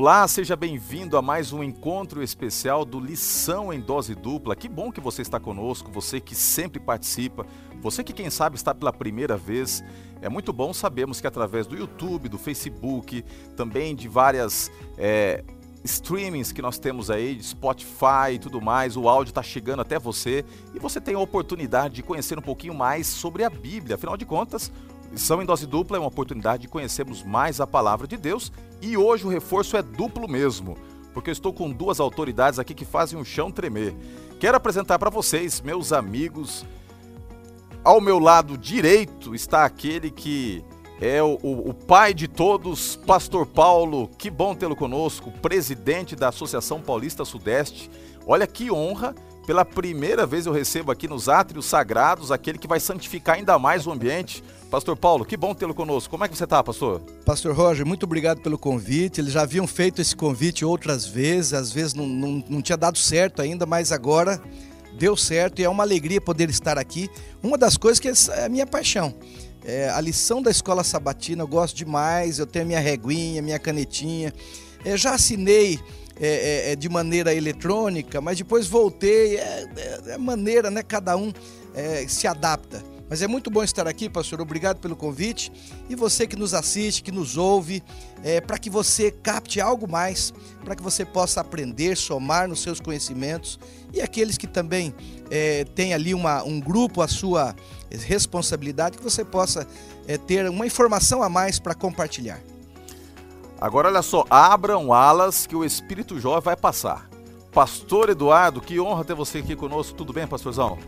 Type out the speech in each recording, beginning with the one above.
Olá, seja bem-vindo a mais um encontro especial do Lição em Dose Dupla. Que bom que você está conosco, você que sempre participa, você que, quem sabe, está pela primeira vez. É muito bom sabermos que através do YouTube, do Facebook, também de várias é, streamings que nós temos aí, de Spotify e tudo mais, o áudio está chegando até você e você tem a oportunidade de conhecer um pouquinho mais sobre a Bíblia. Afinal de contas, Lição em Dose Dupla é uma oportunidade de conhecermos mais a palavra de Deus e hoje o reforço é duplo mesmo, porque eu estou com duas autoridades aqui que fazem o chão tremer. Quero apresentar para vocês, meus amigos. Ao meu lado direito está aquele que é o, o, o, pai de todos, Pastor Paulo. Que bom tê-lo conosco, presidente da Associação Paulista Sudeste. Olha que honra pela primeira vez eu recebo aqui nos átrios sagrados aquele que vai santificar ainda mais o ambiente. Pastor Paulo, que bom tê-lo conosco. Como é que você está, pastor? Pastor Roger, muito obrigado pelo convite. Eles já haviam feito esse convite outras vezes, às vezes não, não, não tinha dado certo ainda, mas agora deu certo e é uma alegria poder estar aqui. Uma das coisas que é a minha paixão. É, a lição da escola sabatina eu gosto demais, eu tenho minha reguinha, minha canetinha. Eu já assinei é, é, é, de maneira eletrônica, mas depois voltei. É, é, é maneira, né? Cada um é, se adapta. Mas é muito bom estar aqui, pastor. Obrigado pelo convite. E você que nos assiste, que nos ouve, é, para que você capte algo mais, para que você possa aprender, somar nos seus conhecimentos. E aqueles que também é, têm ali uma, um grupo à sua responsabilidade, que você possa é, ter uma informação a mais para compartilhar. Agora olha só, abram alas que o Espírito Jovem vai passar. Pastor Eduardo, que honra ter você aqui conosco. Tudo bem, pastorzão?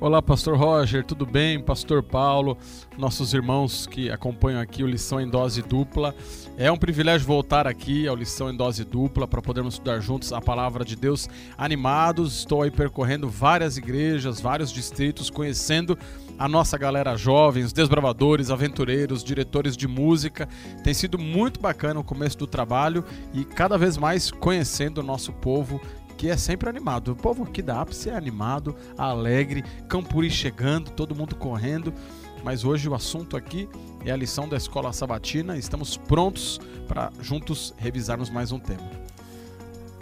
Olá, Pastor Roger, tudo bem? Pastor Paulo, nossos irmãos que acompanham aqui o Lição em Dose Dupla. É um privilégio voltar aqui ao Lição em Dose Dupla para podermos estudar juntos a palavra de Deus animados. Estou aí percorrendo várias igrejas, vários distritos, conhecendo a nossa galera jovem, os desbravadores, aventureiros, diretores de música. Tem sido muito bacana o começo do trabalho e cada vez mais conhecendo o nosso povo que é sempre animado. O povo aqui da Ápice é animado, alegre, Campuri chegando, todo mundo correndo. Mas hoje o assunto aqui é a lição da escola sabatina. Estamos prontos para juntos revisarmos mais um tema.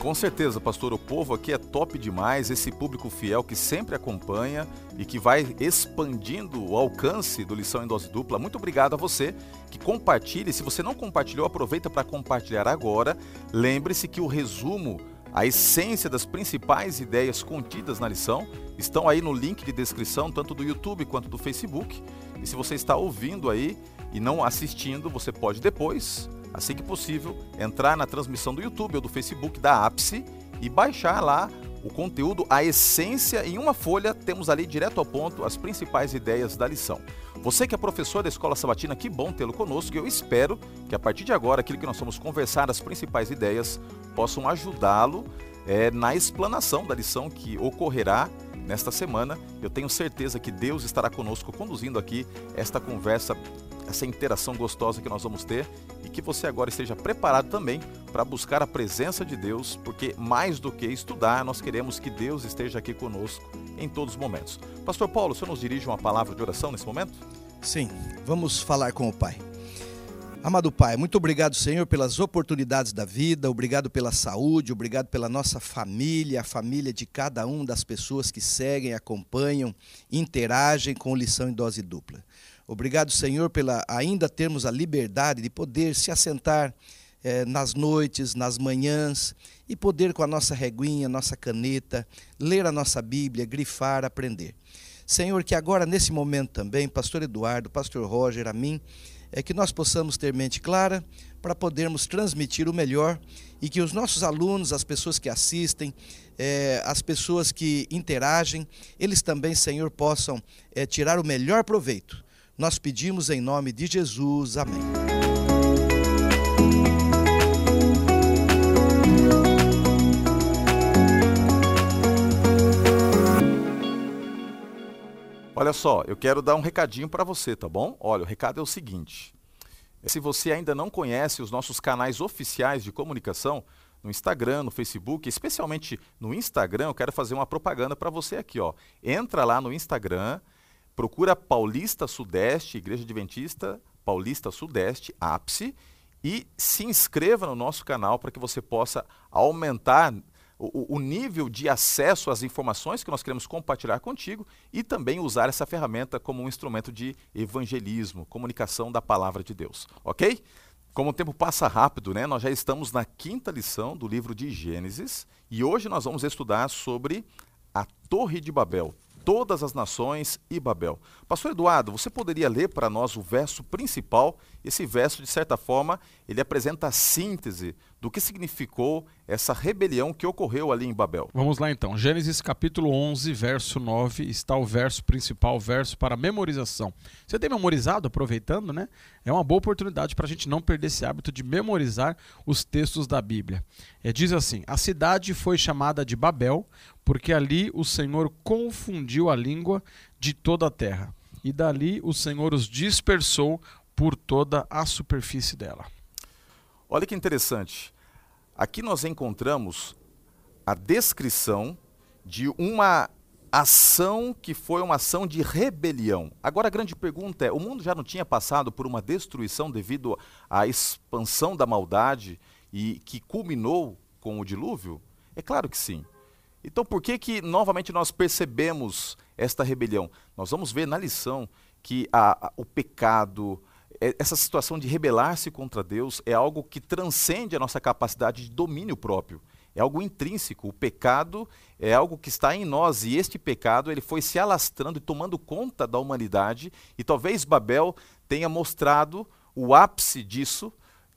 Com certeza, pastor, o povo aqui é top demais, esse público fiel que sempre acompanha e que vai expandindo o alcance do Lição em Dose Dupla. Muito obrigado a você que compartilhe. Se você não compartilhou, aproveita para compartilhar agora. Lembre-se que o resumo, a essência das principais ideias contidas na lição estão aí no link de descrição, tanto do YouTube quanto do Facebook. E se você está ouvindo aí e não assistindo, você pode depois assim que possível, entrar na transmissão do YouTube ou do Facebook da Ápice e baixar lá o conteúdo, a essência, em uma folha, temos ali direto ao ponto as principais ideias da lição. Você que é professor da Escola Sabatina, que bom tê-lo conosco eu espero que a partir de agora, aquilo que nós vamos conversar, as principais ideias, possam ajudá-lo é, na explanação da lição que ocorrerá nesta semana. Eu tenho certeza que Deus estará conosco conduzindo aqui esta conversa essa interação gostosa que nós vamos ter e que você agora esteja preparado também para buscar a presença de Deus, porque mais do que estudar, nós queremos que Deus esteja aqui conosco em todos os momentos. Pastor Paulo, o senhor nos dirige uma palavra de oração nesse momento? Sim, vamos falar com o Pai. Amado Pai, muito obrigado, Senhor, pelas oportunidades da vida, obrigado pela saúde, obrigado pela nossa família, a família de cada um das pessoas que seguem, acompanham, interagem com lição em dose dupla. Obrigado, Senhor, pela ainda termos a liberdade de poder se assentar eh, nas noites, nas manhãs e poder com a nossa reguinha, nossa caneta, ler a nossa Bíblia, grifar, aprender. Senhor, que agora nesse momento também, Pastor Eduardo, Pastor Roger, a mim, é que nós possamos ter mente clara para podermos transmitir o melhor e que os nossos alunos, as pessoas que assistem, é, as pessoas que interagem, eles também, Senhor, possam é, tirar o melhor proveito nós pedimos em nome de Jesus. Amém. Olha só, eu quero dar um recadinho para você, tá bom? Olha, o recado é o seguinte: se você ainda não conhece os nossos canais oficiais de comunicação, no Instagram, no Facebook, especialmente no Instagram, eu quero fazer uma propaganda para você aqui, ó. Entra lá no Instagram, Procura Paulista Sudeste, Igreja Adventista Paulista Sudeste, ápice, e se inscreva no nosso canal para que você possa aumentar o, o, nível de acesso às informações que nós queremos compartilhar contigo e também usar essa ferramenta como um instrumento de evangelismo, comunicação da palavra de Deus, ok? Como o tempo passa rápido, né? Nós já estamos na quinta lição do livro de Gênesis e hoje nós vamos estudar sobre a Torre de Babel, todas as nações e Babel. Pastor Eduardo, você poderia ler para nós o verso principal? Esse verso, de certa forma, ele apresenta a síntese do que significou essa rebelião que ocorreu ali em Babel. Vamos lá então. Gênesis capítulo 11, verso 9, está o verso principal, verso para memorização. Você tem memorizado, aproveitando, né? É uma boa oportunidade para a gente não perder esse hábito de memorizar os textos da Bíblia. É, diz assim: A cidade foi chamada de Babel, porque ali o Senhor confundiu a língua de toda a terra, e dali o Senhor os dispersou por toda a superfície dela. Olha que interessante. Aqui nós encontramos a descrição de uma ação que foi uma ação de rebelião. Agora a grande pergunta é: o mundo já não tinha passado por uma destruição devido à expansão da maldade e que culminou com o dilúvio? É claro que sim. Então por que que novamente nós percebemos esta rebelião? Nós vamos ver na lição que a, a, o pecado, essa situação de rebelar-se contra Deus é algo que transcende a nossa capacidade de domínio próprio. É algo intrínseco. O pecado é algo que está em nós e este pecado ele foi se alastrando e tomando conta da humanidade. E talvez Babel tenha mostrado o ápice disso,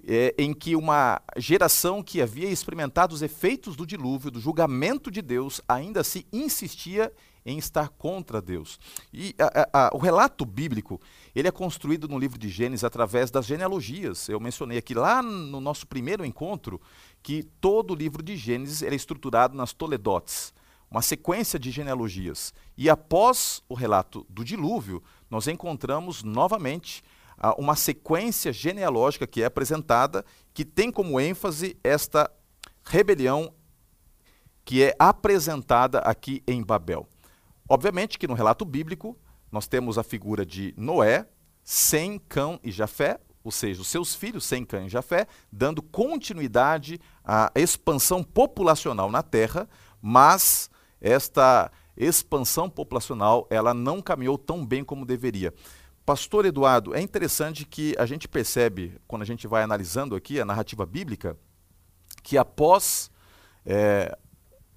é, em que uma geração que havia experimentado os efeitos do dilúvio, do julgamento de Deus, ainda se insistia em estar contra Deus. E a, a, o relato bíblico ele é construído no livro de Gênesis através das genealogias. Eu mencionei aqui lá no nosso primeiro encontro que todo o livro de Gênesis é estruturado nas Toledotes, uma sequência de genealogias. E após o relato do dilúvio, nós encontramos novamente uh, uma sequência genealógica que é apresentada, que tem como ênfase esta rebelião que é apresentada aqui em Babel. Obviamente que no relato bíblico nós temos a figura de Noé, Sem, Cão e Jafé, ou seja, os seus filhos, Sem, Cão e Jafé, dando continuidade à expansão populacional na Terra, mas esta expansão populacional ela não caminhou tão bem como deveria. Pastor Eduardo, é interessante que a gente percebe, quando a gente vai analisando aqui a narrativa bíblica, que após é,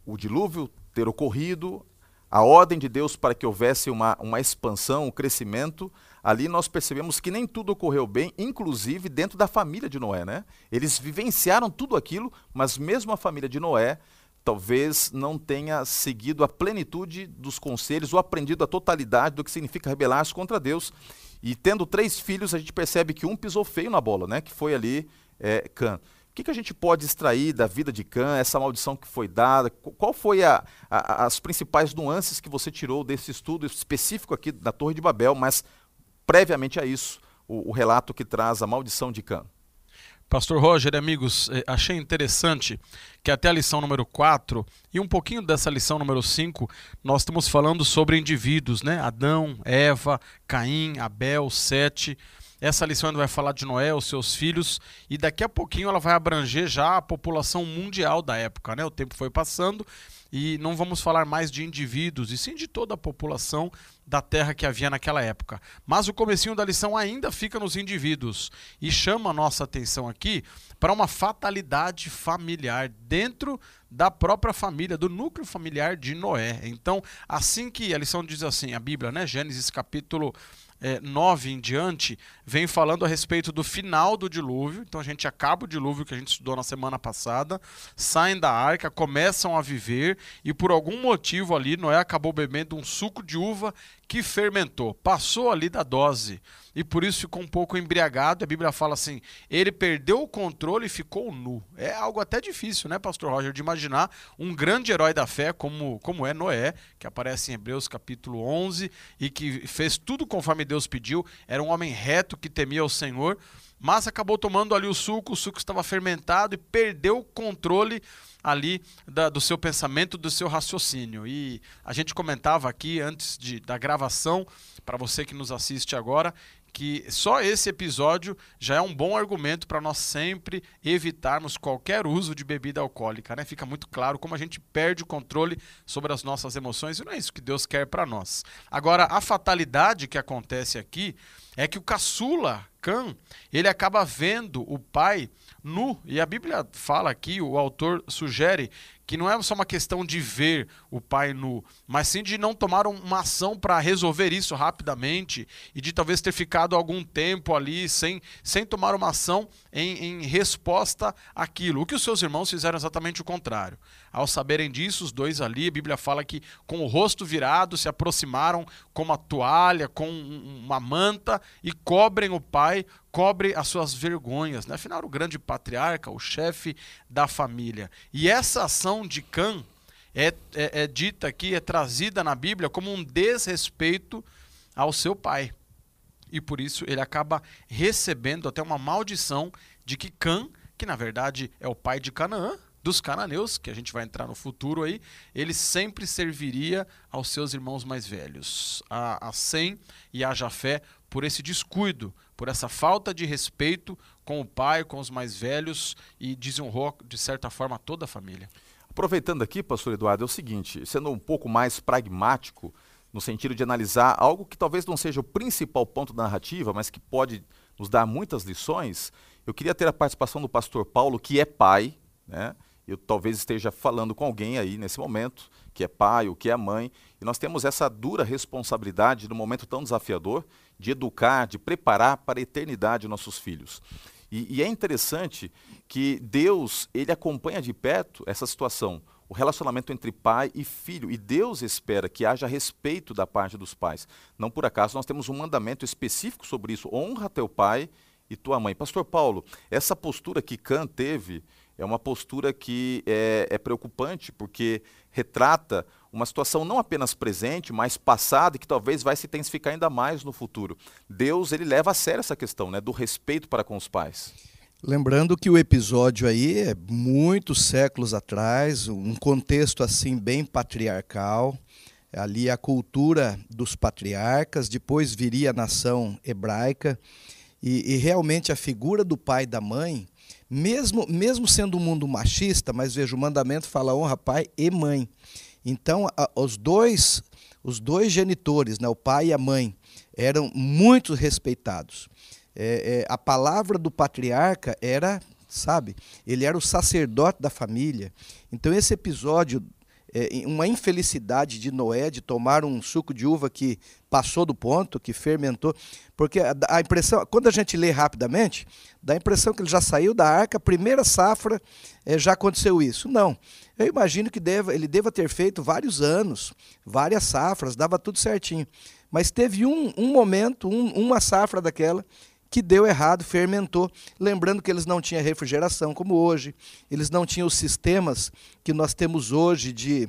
o dilúvio ter ocorrido, a ordem de Deus para que houvesse uma, uma expansão, um crescimento, ali nós percebemos que nem tudo ocorreu bem, inclusive dentro da família de Noé. Né? Eles vivenciaram tudo aquilo, mas mesmo a família de Noé talvez não tenha seguido a plenitude dos conselhos ou aprendido a totalidade do que significa rebelar-se contra Deus. E tendo três filhos, a gente percebe que um pisou feio na bola, né? que foi ali é, Cã. O que, que, a gente pode extrair da vida de Cã, essa maldição que foi dada? Qual foi a, a, as principais nuances que você tirou desse estudo específico aqui da Torre de Babel, mas previamente a isso, o, o relato que traz a maldição de Cã? Pastor Roger, amigos, eh, achei interessante que até a lição número 4 e um pouquinho dessa lição número 5, nós estamos falando sobre indivíduos, né? Adão, Eva, Caim, Abel, Sete. Essa lição ainda vai falar de Noé, os seus filhos, e daqui a pouquinho ela vai abranger já a população mundial da época. Né? O tempo foi passando e não vamos falar mais de indivíduos, e sim de toda a população da terra que havia naquela época. Mas o comecinho da lição ainda fica nos indivíduos e chama a nossa atenção aqui para uma fatalidade familiar dentro da própria família, do núcleo familiar de Noé. Então, assim que a lição diz assim, a Bíblia, né, Gênesis capítulo é, 9 em diante, vem falando a respeito do final do dilúvio. Então a gente acaba o dilúvio que a gente estudou na semana passada, saem da arca, começam a viver e por algum motivo ali Noé acabou bebendo um suco de uva que fermentou, passou ali da dose e por isso ficou um pouco embriagado. A Bíblia fala assim: ele perdeu o controle e ficou nu. É algo até difícil, né, Pastor Roger, de imaginar um grande herói da fé como, como é Noé, que aparece em Hebreus capítulo 11 e que fez tudo conforme Deus pediu. Era um homem reto que temia o Senhor, mas acabou tomando ali o suco, o suco estava fermentado e perdeu o controle ali da, do seu pensamento, do seu raciocínio. E a gente comentava aqui antes de, da gravação, para você que nos assiste agora, que só esse episódio já é um bom argumento para nós sempre evitarmos qualquer uso de bebida alcoólica, né? Fica muito claro como a gente perde o controle sobre as nossas emoções e não é isso que Deus quer para nós. Agora, a fatalidade que acontece aqui é que o caçula, Cã, ele acaba vendo o pai nu. E a Bíblia fala aqui, o autor sugere que não é só uma questão de ver o pai nu, mas sim de não tomar uma ação para resolver isso rapidamente e de talvez ter ficado algum tempo ali sem, sem tomar uma ação em, em resposta àquilo. O que os seus irmãos fizeram exatamente o contrário. Ao saberem disso, os dois ali, a Bíblia fala que com o rosto virado se aproximaram com uma toalha, com uma manta e cobrem o pai cobre as suas vergonhas. Né? Afinal, o grande patriarca, o chefe da família. E essa ação de Cã é, é, é dita aqui, é trazida na Bíblia como um desrespeito ao seu pai. E por isso ele acaba recebendo até uma maldição de que Cã, que na verdade é o pai de Canaã, dos cananeus, que a gente vai entrar no futuro aí, ele sempre serviria aos seus irmãos mais velhos, a, a Sem e a Jafé, por esse descuido, por essa falta de respeito com o pai, com os mais velhos e desonrou, de certa forma, toda a família. Aproveitando aqui, pastor Eduardo, é o seguinte, sendo um pouco mais pragmático, no sentido de analisar algo que talvez não seja o principal ponto da narrativa, mas que pode nos dar muitas lições, eu queria ter a participação do pastor Paulo, que é pai, né? Eu talvez esteja falando com alguém aí nesse momento, que é pai ou que é mãe, e nós temos essa dura responsabilidade num momento tão desafiador de educar, de preparar para a eternidade nossos filhos. E, e, é interessante que Deus ele acompanha de perto essa situação, o relacionamento entre pai e filho. E Deus espera que haja respeito da parte dos pais. Não por acaso nós temos um mandamento específico sobre isso: honra teu pai e tua mãe. Pastor Paulo, essa postura que Kant teve é uma postura que é, é preocupante, porque retrata uma situação não apenas presente, mas passada e que talvez vai se intensificar ainda mais no futuro. Deus ele leva a sério essa questão, né, do respeito para com os pais. Lembrando que o episódio aí é muitos séculos atrás, um contexto assim bem patriarcal. Ali a cultura dos patriarcas, depois viria a nação hebraica e, e realmente a figura do pai e da mãe, mesmo mesmo sendo um mundo machista, mas veja o mandamento fala honra pai e mãe. Então, a, os dois os dois genitores, né, o pai e a mãe, eram muito respeitados. É, é, a palavra do patriarca era, sabe, ele era o sacerdote da família. Então, esse episódio é, uma infelicidade de Noé de tomar um suco de uva que passou do ponto, que fermentou, porque a, impressão, quando a gente lê rapidamente, dá a impressão que ele já saiu da arca, primeira safra, é, já aconteceu isso. Não. Eu imagino que deva, ele deva ter feito vários anos, várias safras, dava tudo certinho. Mas teve um, um momento, um, uma safra daquela, que deu errado, fermentou. Lembrando que eles não tinham refrigeração como hoje, eles não tinham os sistemas que nós temos hoje de,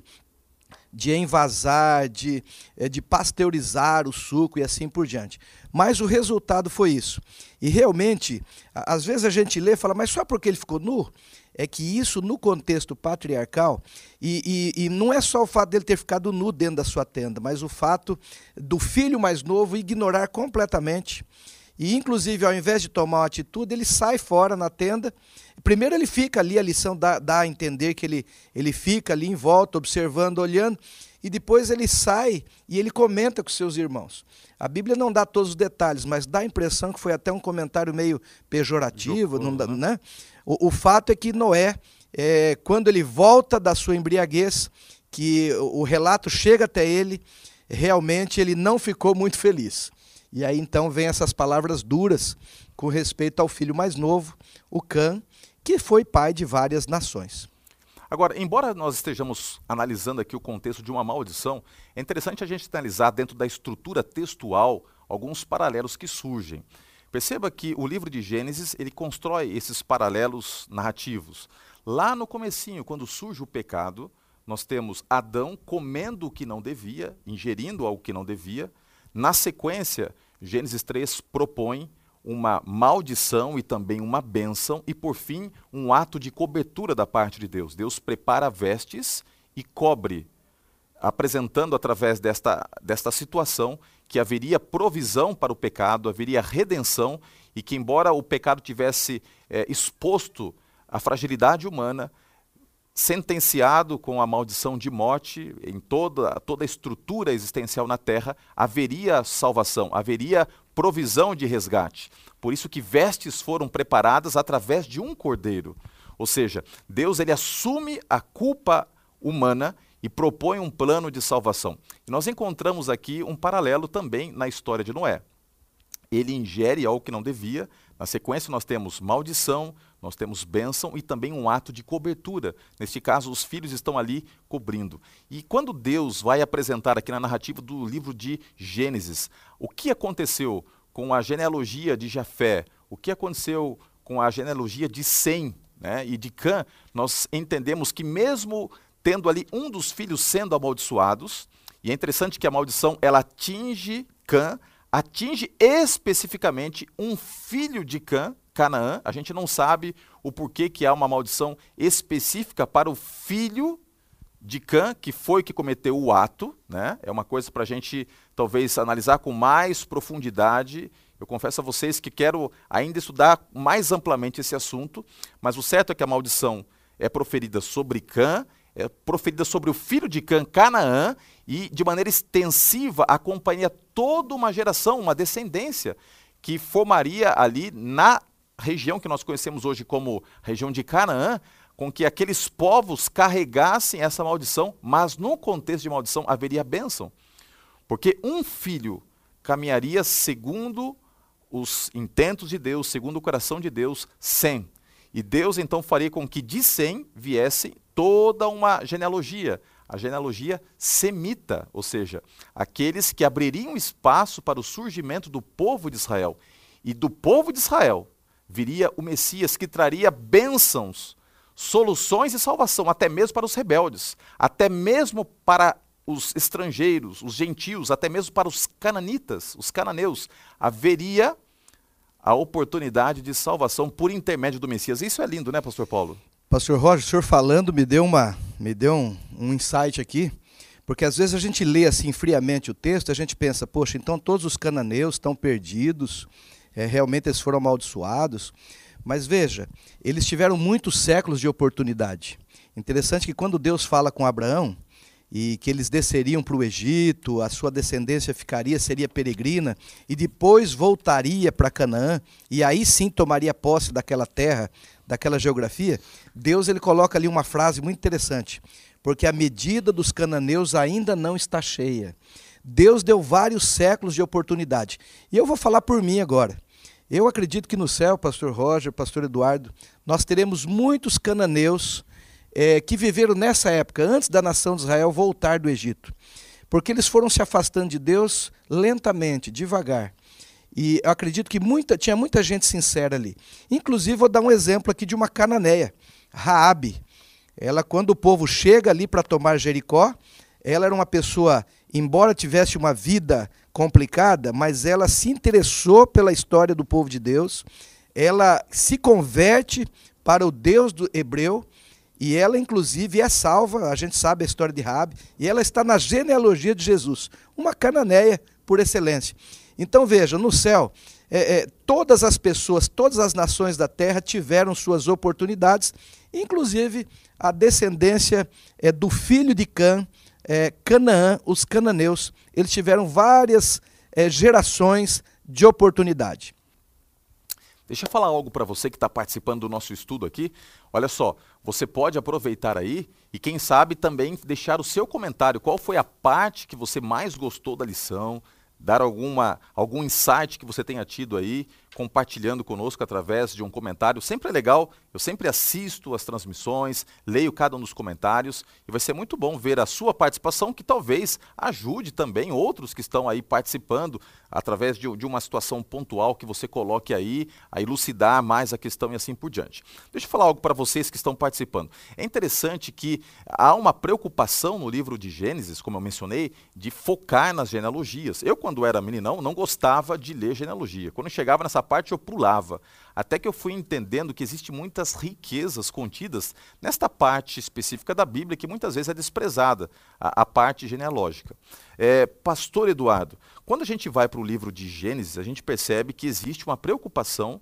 de envasar, de, eh, de pasteurizar o suco e assim por diante. Mas o resultado foi isso. E realmente, às vezes a gente lê e fala, mas só porque ele ficou nu? É que isso, no contexto patriarcal, e, e, e não é só o fato dele ter ficado nu dentro da sua tenda, mas o fato do filho mais novo ignorar completamente e, inclusive, ao invés de tomar uma atitude, ele sai fora na tenda. Primeiro, ele fica ali, a lição dá, dá a entender que ele, ele fica ali em volta, observando, olhando. E depois ele sai e ele comenta com seus irmãos. A Bíblia não dá todos os detalhes, mas dá a impressão que foi até um comentário meio pejorativo. não dá, né? o, o, fato é que Noé, é, quando ele volta da sua embriaguez, que o relato chega até ele, realmente ele não ficou muito feliz. E aí então vem essas palavras duras com respeito ao filho mais novo, o Cã, que foi pai de várias nações. Agora, embora nós estejamos analisando aqui o contexto de uma maldição, é interessante a gente analisar dentro da estrutura textual alguns paralelos que surgem. Perceba que o livro de Gênesis, ele constrói esses paralelos narrativos. Lá no comecinho, quando surge o pecado, nós temos Adão comendo o que não devia, ingerindo algo que não devia. Na sequência, Gênesis 3 propõe uma maldição e também uma bênção, e por fim, um ato de cobertura da parte de Deus. Deus prepara vestes e cobre, apresentando através desta, desta situação que haveria provisão para o pecado, haveria redenção e que, embora o pecado tivesse é, exposto a fragilidade humana, sentenciado com a maldição de morte em toda, toda a estrutura existencial na terra, haveria salvação, haveria provisão de resgate. Por isso que vestes foram preparadas através de um cordeiro. Ou seja, Deus ele assume a culpa humana e propõe um plano de salvação. E nós encontramos aqui um paralelo também na história de Noé. Ele ingere algo que não devia, na sequência nós temos maldição, nós temos bênção e também um ato de cobertura. Neste caso, os filhos estão ali cobrindo. E quando Deus vai apresentar aqui na narrativa do livro de Gênesis, o que aconteceu com a genealogia de Jafé, o que aconteceu com a genealogia de Sem né, e de Cã, nós entendemos que mesmo tendo ali um dos filhos sendo amaldiçoados, e é interessante que a maldição ela atinge Cã, atinge especificamente um filho de Cã, Canaã. A gente não sabe o porquê que há uma maldição específica para o filho de Cã, que foi que cometeu o ato. Né? É uma coisa para a gente talvez analisar com mais profundidade. Eu confesso a vocês que quero ainda estudar mais amplamente esse assunto, mas o certo é que a maldição é proferida sobre Cã, é proferida sobre o filho de Cã, Canaã, e de maneira extensiva acompanha toda uma geração, uma descendência, que formaria ali na região que nós conhecemos hoje como região de Canaã, com que aqueles povos carregassem essa maldição, mas no contexto de maldição haveria bênção. Porque um filho caminharia segundo os intentos de Deus, segundo o coração de Deus, sem. E Deus então faria com que de sem viesse toda uma genealogia, a genealogia semita, ou seja, aqueles que abririam espaço para o surgimento do povo de Israel. E do povo de Israel viria o Messias que traria bênçãos, soluções e salvação, até mesmo para os rebeldes, até mesmo para os estrangeiros, os gentios, até mesmo para os cananitas, os cananeus. Haveria a oportunidade de salvação por intermédio do Messias. Isso é lindo, né, pastor Paulo? Pastor Roger, o senhor falando me deu, uma, me deu um, um insight aqui, porque às vezes a gente lê assim friamente o texto, a gente pensa, poxa, então todos os cananeus estão perdidos, é, realmente eles foram amaldiçoados. Mas veja, eles tiveram muitos séculos de oportunidade. Interessante que quando Deus fala com Abraão, e que eles desceriam para o Egito, a sua descendência ficaria, seria peregrina, e depois voltaria para Canaã, e aí sim tomaria posse daquela terra, daquela geografia, Deus ele coloca ali uma frase muito interessante, porque a medida dos cananeus ainda não está cheia. Deus deu vários séculos de oportunidade. E eu vou falar por mim agora. Eu acredito que no céu, pastor Roger, pastor Eduardo, nós teremos muitos cananeus é, que viveram nessa época, antes da nação de Israel voltar do Egito. Porque eles foram se afastando de Deus lentamente, devagar. E eu acredito que muita, tinha muita gente sincera ali. Inclusive, vou dar um exemplo aqui de uma cananeia, Raabe. Ela, quando o povo chega ali para tomar Jericó, ela era uma pessoa, embora tivesse uma vida complicada, mas ela se interessou pela história do povo de Deus, ela se converte para o Deus do hebreu e ela inclusive é salva, a gente sabe a história de Rabi, e ela está na genealogia de Jesus, uma cananeia por excelência. Então veja, no céu, é, é, todas as pessoas, todas as nações da terra tiveram suas oportunidades, inclusive a descendência é, do filho de Cã, é, Canaã, os cananeus, eles tiveram várias é, gerações de oportunidade. Deixa eu falar algo para você que está participando do nosso estudo aqui. Olha só, você pode aproveitar aí e, quem sabe, também deixar o seu comentário. Qual foi a parte que você mais gostou da lição? Dar alguma, algum insight que você tenha tido aí compartilhando conosco através de um comentário. Sempre é legal, eu sempre assisto as transmissões, leio cada um dos comentários e vai ser muito bom ver a sua participação, que talvez ajude também outros que estão aí participando através de, de uma situação pontual que você coloque aí, a elucidar mais a questão e assim por diante. Deixa eu falar algo para vocês que estão participando. É interessante que há uma preocupação no livro de Gênesis, como eu mencionei, de focar nas genealogias. Eu, quando era meninão, não gostava de ler genealogia. Quando chegava nessa parte eu pulava. Até que eu fui entendendo que existem muitas riquezas contidas nesta parte específica da Bíblia que muitas vezes é desprezada, a, a parte genealógica. É, Pastor Eduardo, quando a gente vai para o livro de Gênesis, a gente percebe que existe uma preocupação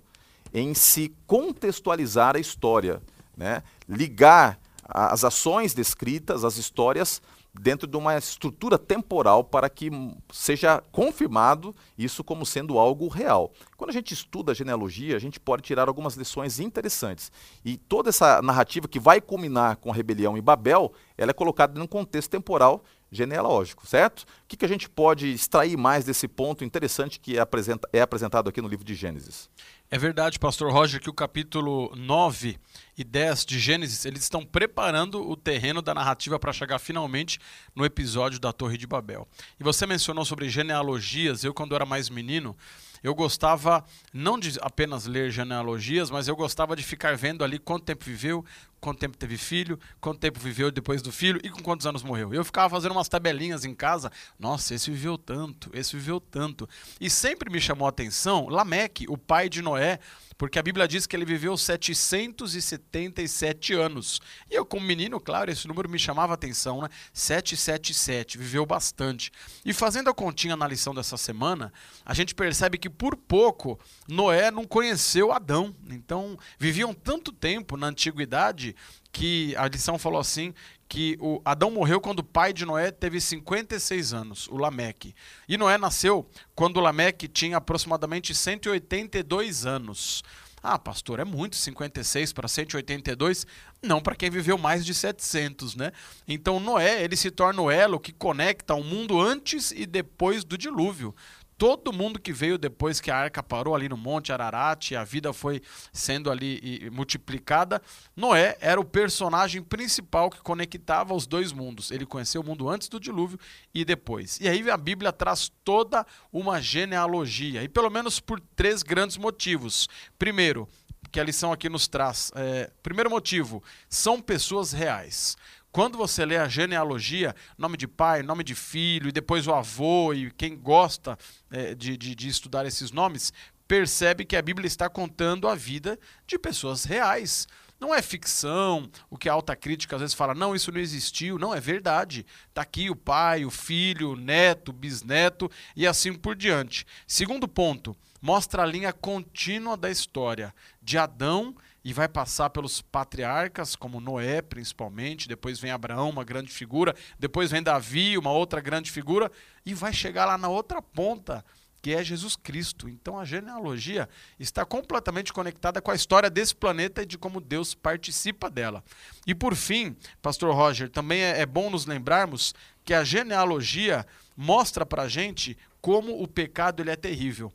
em se contextualizar a história, né? ligar as ações descritas, as histórias, dentro de uma estrutura temporal para que seja confirmado isso como sendo algo real. Quando a gente estuda a genealogia, a gente pode tirar algumas lições interessantes. E toda essa narrativa que vai culminar com a rebelião em Babel, ela é colocada num contexto temporal genealógico, certo? O que, que a gente pode extrair mais desse ponto interessante que é, apresenta, é apresentado aqui no livro de Gênesis? É verdade, pastor Roger, que o capítulo 9 e 10 de Gênesis, eles estão preparando o terreno da narrativa para chegar finalmente no episódio da Torre de Babel. E você mencionou sobre genealogias, eu quando era mais menino, eu gostava não de apenas ler genealogias, mas eu gostava de ficar vendo ali quanto tempo viveu, quanto tempo teve filho, quanto tempo viveu depois do filho e com quantos anos morreu. Eu ficava fazendo umas tabelinhas em casa. Nossa, esse viveu tanto, esse viveu tanto. E sempre me chamou a atenção Lameque, o pai de Noé, porque a Bíblia diz que ele viveu 777 anos. E eu, como menino, claro, esse número me chamava a atenção, né? 777, viveu bastante. E fazendo a continha na lição dessa semana, a gente percebe que por pouco Noé não conheceu Adão. Então, viviam tanto tempo na antiguidade que a lição falou assim que o Adão morreu quando o pai de Noé teve 56 anos, o Lameque. E Noé nasceu quando o Lameque tinha aproximadamente 182 anos. Ah, pastor, é muito 56 para 182? Não para quem viveu mais de 700, né? Então Noé, ele se torna o elo que conecta o mundo antes e depois do dilúvio todo mundo que veio depois que a arca parou ali no Monte Ararat e a vida foi sendo ali multiplicada, Noé era o personagem principal que conectava os dois mundos. Ele conheceu o mundo antes do dilúvio e depois. E aí a Bíblia traz toda uma genealogia, e pelo menos por três grandes motivos. Primeiro, que a lição aqui nos traz. É, primeiro motivo, são pessoas reais. Quando você lê a genealogia, nome de pai, nome de filho, e depois o avô, e quem gosta é, de, de, de estudar esses nomes, percebe que a Bíblia está contando a vida de pessoas reais. Não é ficção, o que a alta crítica às vezes fala, não, isso não existiu. Não, é verdade. Está aqui o pai, o filho, o neto, o bisneto e assim por diante. Segundo ponto, mostra a linha contínua da história de Adão e vai passar pelos patriarcas, como Noé, principalmente, depois vem Abraão, uma grande figura, depois vem Davi, uma outra grande figura, e vai chegar lá na outra ponta, que é Jesus Cristo. Então a genealogia está completamente conectada com a história desse planeta e de como Deus participa dela. E por fim, Pastor Roger, também é, é bom nos lembrarmos que a genealogia mostra para gente como o pecado ele é terrível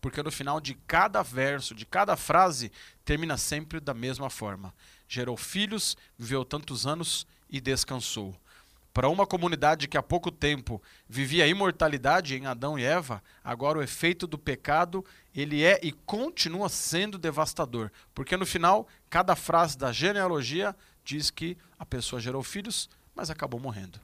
porque no final de cada verso, de cada frase, termina sempre da mesma forma. Gerou filhos, viveu tantos anos e descansou. Para uma comunidade que há pouco tempo vivia a imortalidade em Adão e Eva, agora o efeito do pecado, ele é e continua sendo devastador, porque no final, cada frase da genealogia diz que a pessoa gerou filhos, mas acabou morrendo.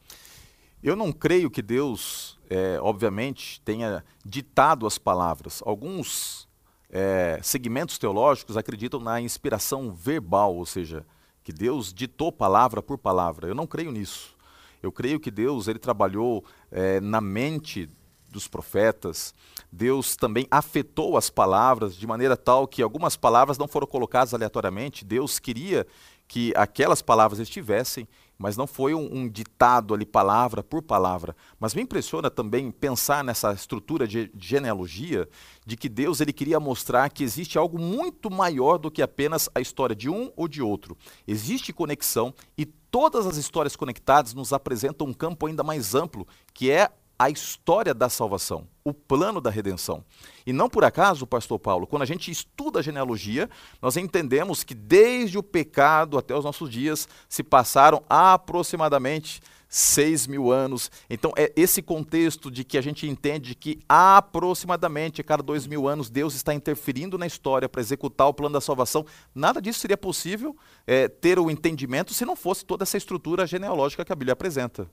Eu não creio que Deus, é, obviamente, tenha ditado as palavras. Alguns é, segmentos teológicos acreditam na inspiração verbal, ou seja, que Deus ditou palavra por palavra. Eu não creio nisso. Eu creio que Deus ele trabalhou é, na mente dos profetas. Deus também afetou as palavras de maneira tal que algumas palavras não foram colocadas aleatoriamente. Deus queria que aquelas palavras estivessem mas não foi um, um, ditado ali palavra por palavra. Mas me impressiona também pensar nessa estrutura de genealogia de que Deus ele queria mostrar que existe algo muito maior do que apenas a história de um ou de outro. Existe conexão e todas as histórias conectadas nos apresentam um campo ainda mais amplo, que é a história da salvação, o plano da redenção. E não por acaso, pastor Paulo, quando a gente estuda a genealogia, nós entendemos que desde o pecado até os nossos dias se passaram aproximadamente seis mil anos. Então, é esse contexto de que a gente entende que aproximadamente a cada dois mil anos Deus está interferindo na história para executar o plano da salvação. Nada disso seria possível é, ter o entendimento se não fosse toda essa estrutura genealógica que a Bíblia apresenta.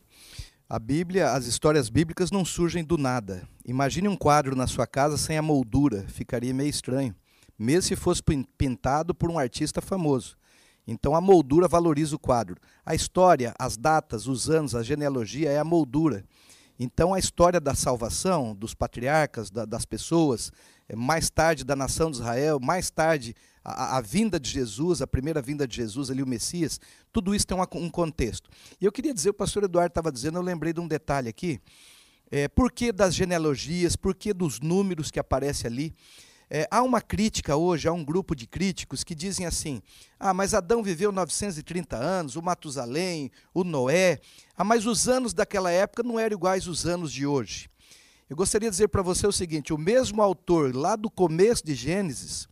A Bíblia, as histórias bíblicas não surgem do nada. Imagine um quadro na sua casa sem a moldura, ficaria meio estranho, mesmo se fosse pintado por um artista famoso. Então a moldura valoriza o quadro. A história, as datas, os anos, a genealogia é a moldura. Então a história da salvação dos patriarcas, da, das pessoas, é, mais tarde da nação de Israel, mais tarde a, a, vinda de Jesus, a primeira vinda de Jesus, ali o Messias, tudo isso tem uma, um contexto. E eu queria dizer, o pastor Eduardo estava dizendo, eu lembrei de um detalhe aqui, é, por que das genealogias, por que dos números que aparecem ali. É, há uma crítica hoje, há um grupo de críticos que dizem assim: ah, mas Adão viveu 930 anos, o Matusalém, o Noé, ah, mas os anos daquela época não eram iguais aos anos de hoje. Eu gostaria de dizer para você o seguinte: o mesmo autor lá do começo de Gênesis,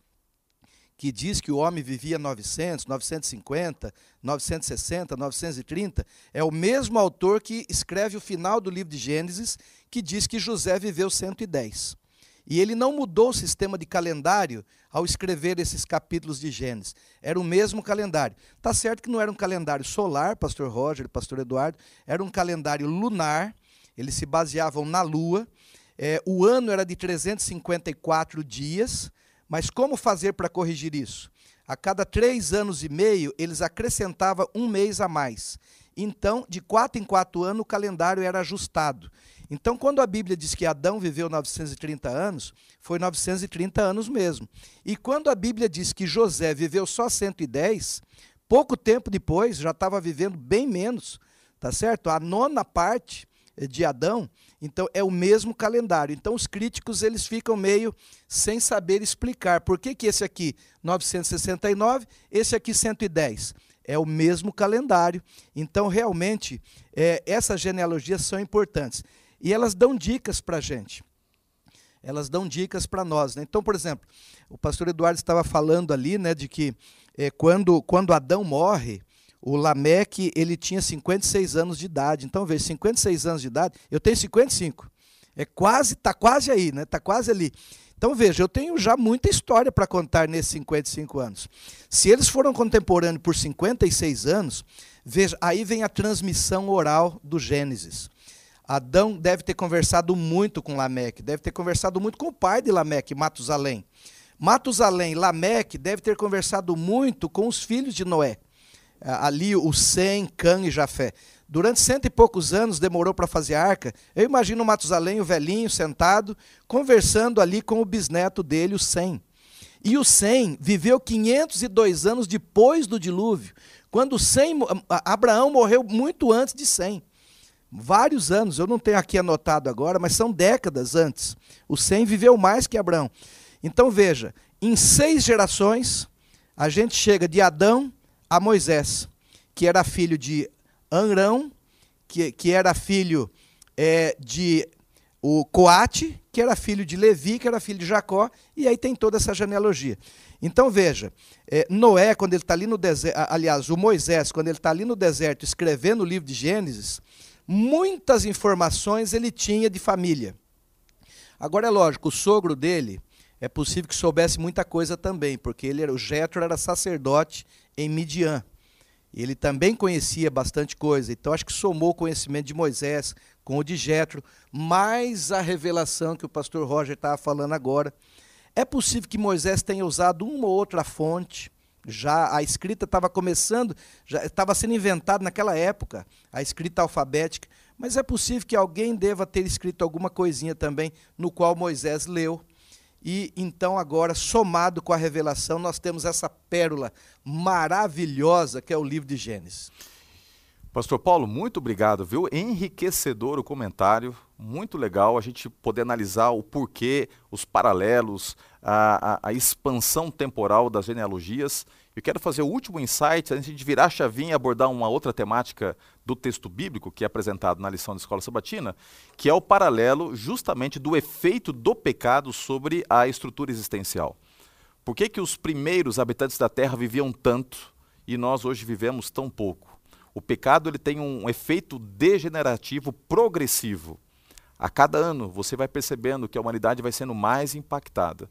que diz que o homem vivia 900, 950, 960, 930, é o mesmo autor que escreve o final do livro de Gênesis, que diz que José viveu 110. E ele não mudou o sistema de calendário ao escrever esses capítulos de Gênesis. Era o mesmo calendário. Tá certo que não era um calendário solar, pastor Roger, pastor Eduardo, era um calendário lunar, eles se baseavam na lua. É, o ano era de 354 dias, mas como fazer para corrigir isso? A cada três anos e meio, eles acrescentavam um mês a mais. Então, de quatro em quatro anos, o calendário era ajustado. Então, quando a Bíblia diz que Adão viveu 930 anos, foi 930 anos mesmo. E quando a Bíblia diz que José viveu só 110, pouco tempo depois, já estava vivendo bem menos, tá certo? A nona parte de Adão, então é o mesmo calendário. Então os críticos eles ficam meio sem saber explicar por que, que esse aqui 969, esse aqui 110. É o mesmo calendário. Então realmente é, essas genealogias são importantes e elas dão dicas para a gente. Elas dão dicas para nós. Né? Então, por exemplo, o pastor Eduardo estava falando ali, né, de que é, quando, quando Adão morre, o Lameque, ele tinha 56 anos de idade. Então, veja, 56 anos de idade, eu tenho 55. É quase, tá quase aí, né? Tá quase ali. Então, veja, eu tenho já muita história para contar nesses 55 anos. Se eles foram contemporâneos por 56 anos, veja, aí vem a transmissão oral do Gênesis. Adão deve ter conversado muito com Lameque, deve ter conversado muito com o pai de Lameque, Matusalém. Matusalém, Lameque, deve ter conversado muito com os filhos de Noé ali o Sem, Cã e Jafé. Durante cento e poucos anos demorou para fazer a arca. Eu imagino o Matusalém, o velhinho, sentado, conversando ali com o bisneto dele, o Sem. E o Sem viveu 502 anos depois do dilúvio, quando Sem, Abraão morreu muito antes de Sem. Vários anos, eu não tenho aqui anotado agora, mas são décadas antes. O Sem viveu mais que Abraão. Então veja, em seis gerações, a gente chega de Adão a Moisés, que era filho de Anrão, que, que era filho é, de o Coate, que era filho de Levi, que era filho de Jacó, e aí tem toda essa genealogia. Então veja, é, Noé, quando ele está ali no deserto, aliás, o Moisés, quando ele está ali no deserto escrevendo o livro de Gênesis, muitas informações ele tinha de família. Agora é lógico, o sogro dele é possível que soubesse muita coisa também, porque ele era, o Jetro era sacerdote em Midian. Ele também conhecia bastante coisa, então acho que somou o conhecimento de Moisés com o de Jetro, mais a revelação que o pastor Roger estava falando agora. É possível que Moisés tenha usado uma ou outra fonte, já a escrita estava começando, já estava sendo inventada naquela época, a escrita alfabética, mas é possível que alguém deva ter escrito alguma coisinha também, no qual Moisés leu e então, agora, somado com a revelação, nós temos essa pérola maravilhosa que é o livro de Gênesis. Pastor Paulo, muito obrigado, viu? Enriquecedor o comentário, muito legal a gente poder analisar o porquê, os paralelos, a, a, a expansão temporal das genealogias. Eu quero fazer o último insight antes de virar a chavinha e abordar uma outra temática do texto bíblico que é apresentado na lição da Escola Sabatina, que é o paralelo justamente do efeito do pecado sobre a estrutura existencial. Por que, que os primeiros habitantes da Terra viviam tanto e nós hoje vivemos tão pouco? O pecado ele tem um efeito degenerativo progressivo. A cada ano você vai percebendo que a humanidade vai sendo mais impactada.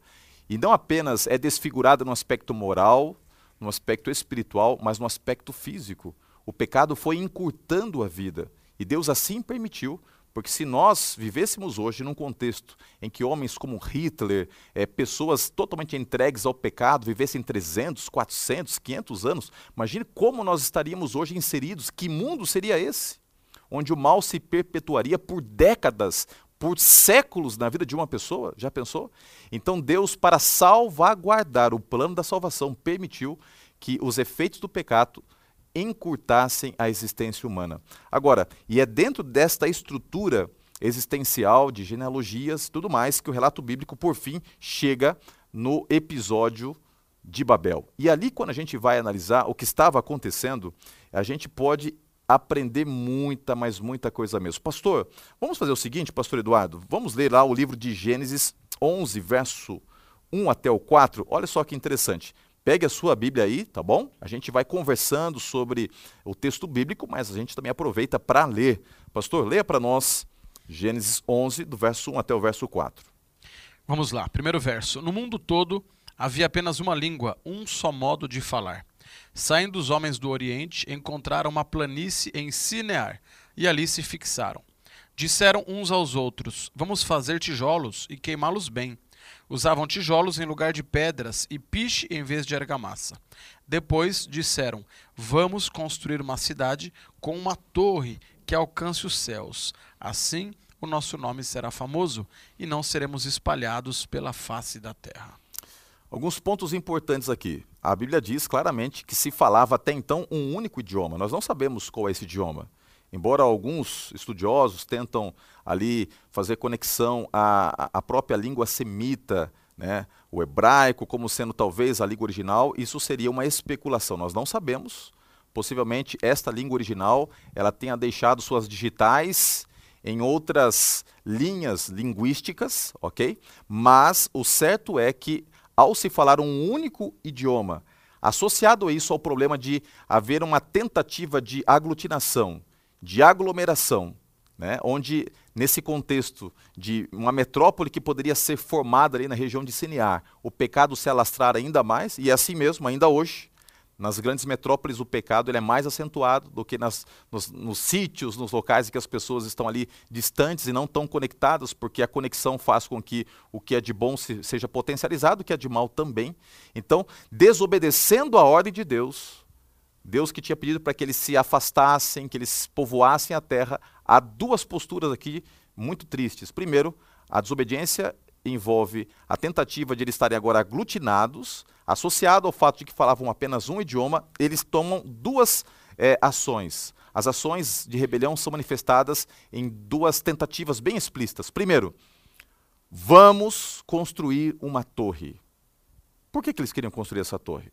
E não apenas é desfigurada no aspecto moral, no aspecto espiritual, mas no aspecto físico. O pecado foi encurtando a vida. E Deus assim permitiu, porque se nós vivêssemos hoje num contexto em que homens como Hitler, é, pessoas totalmente entregues ao pecado, vivessem 300, 400, 500 anos, imagine como nós estaríamos hoje inseridos. Que mundo seria esse? Onde o mal se perpetuaria por décadas, por séculos na vida de uma pessoa? Já pensou? Então Deus, para salvaguardar o plano da salvação, permitiu que os efeitos do pecado encurtassem a existência humana. Agora, e é dentro desta estrutura existencial de genealogias tudo mais que o relato bíblico, por fim, chega no episódio de Babel. E ali, quando a gente vai analisar o que estava acontecendo, a gente pode aprender muita, mas muita coisa mesmo. Pastor, vamos fazer o seguinte, pastor Eduardo, vamos ler lá o livro de Gênesis 11, verso 1 até o 4. Olha só que interessante. Pegue a sua Bíblia aí, tá bom? A gente vai conversando sobre o texto bíblico, mas a gente também aproveita para ler. Pastor, leia para nós Gênesis 11, do verso 1 até o verso 4. Vamos lá, primeiro verso. No mundo todo havia apenas uma língua, um só modo de falar. Saindo os homens do Oriente, encontraram uma planície em Sinear e ali se fixaram. Disseram uns aos outros: Vamos fazer tijolos e queimá-los bem Usavam tijolos em lugar de pedras e piche em vez de argamassa. Depois disseram: Vamos construir uma cidade com uma torre que alcance os céus. Assim o nosso nome será famoso e não seremos espalhados pela face da terra. Alguns pontos importantes aqui. A Bíblia diz claramente que se falava até então um único idioma. Nós não sabemos qual é esse idioma. Embora alguns estudiosos tentam ali fazer conexão à, à própria língua semita, né, o hebraico como sendo talvez a língua original, isso seria uma especulação. Nós não sabemos. Possivelmente esta língua original ela tenha deixado suas digitais em outras linhas linguísticas, ok? Mas o certo é que ao se falar um único idioma, associado a isso ao problema de haver uma tentativa de aglutinação de aglomeração, né, onde nesse contexto de uma metrópole que poderia ser formada ali na região de Sinear, o pecado se alastrar ainda mais, e é assim mesmo, ainda hoje, nas grandes metrópoles o pecado ele é mais acentuado do que nas, nos, nos sítios, nos locais em que as pessoas estão ali distantes e não tão conectadas, porque a conexão faz com que o que é de bom se, seja potencializado, o que é de mal também. Então, desobedecendo a ordem de Deus, Deus que tinha pedido para que eles se afastassem, que eles povoassem a terra, há duas posturas aqui muito tristes. Primeiro, a desobediência envolve a tentativa de eles estarem agora aglutinados, associado ao fato de que falavam apenas um idioma, eles tomam duas é, ações. As ações de rebelião são manifestadas em duas tentativas bem explícitas. Primeiro, vamos construir uma torre. Por que, que eles queriam construir essa torre?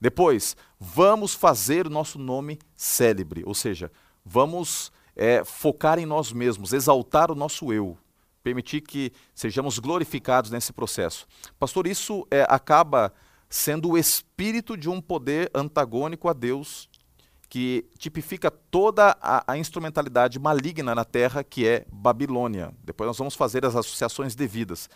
Depois, vamos fazer o nosso nome célebre, ou seja, vamos é, focar em nós mesmos, exaltar o nosso eu, permitir que sejamos glorificados nesse processo. Pastor, isso é, acaba sendo o espírito de um poder antagônico a Deus, que tipifica toda a, a, instrumentalidade maligna na terra, que é Babilônia. Depois nós vamos fazer as associações devidas.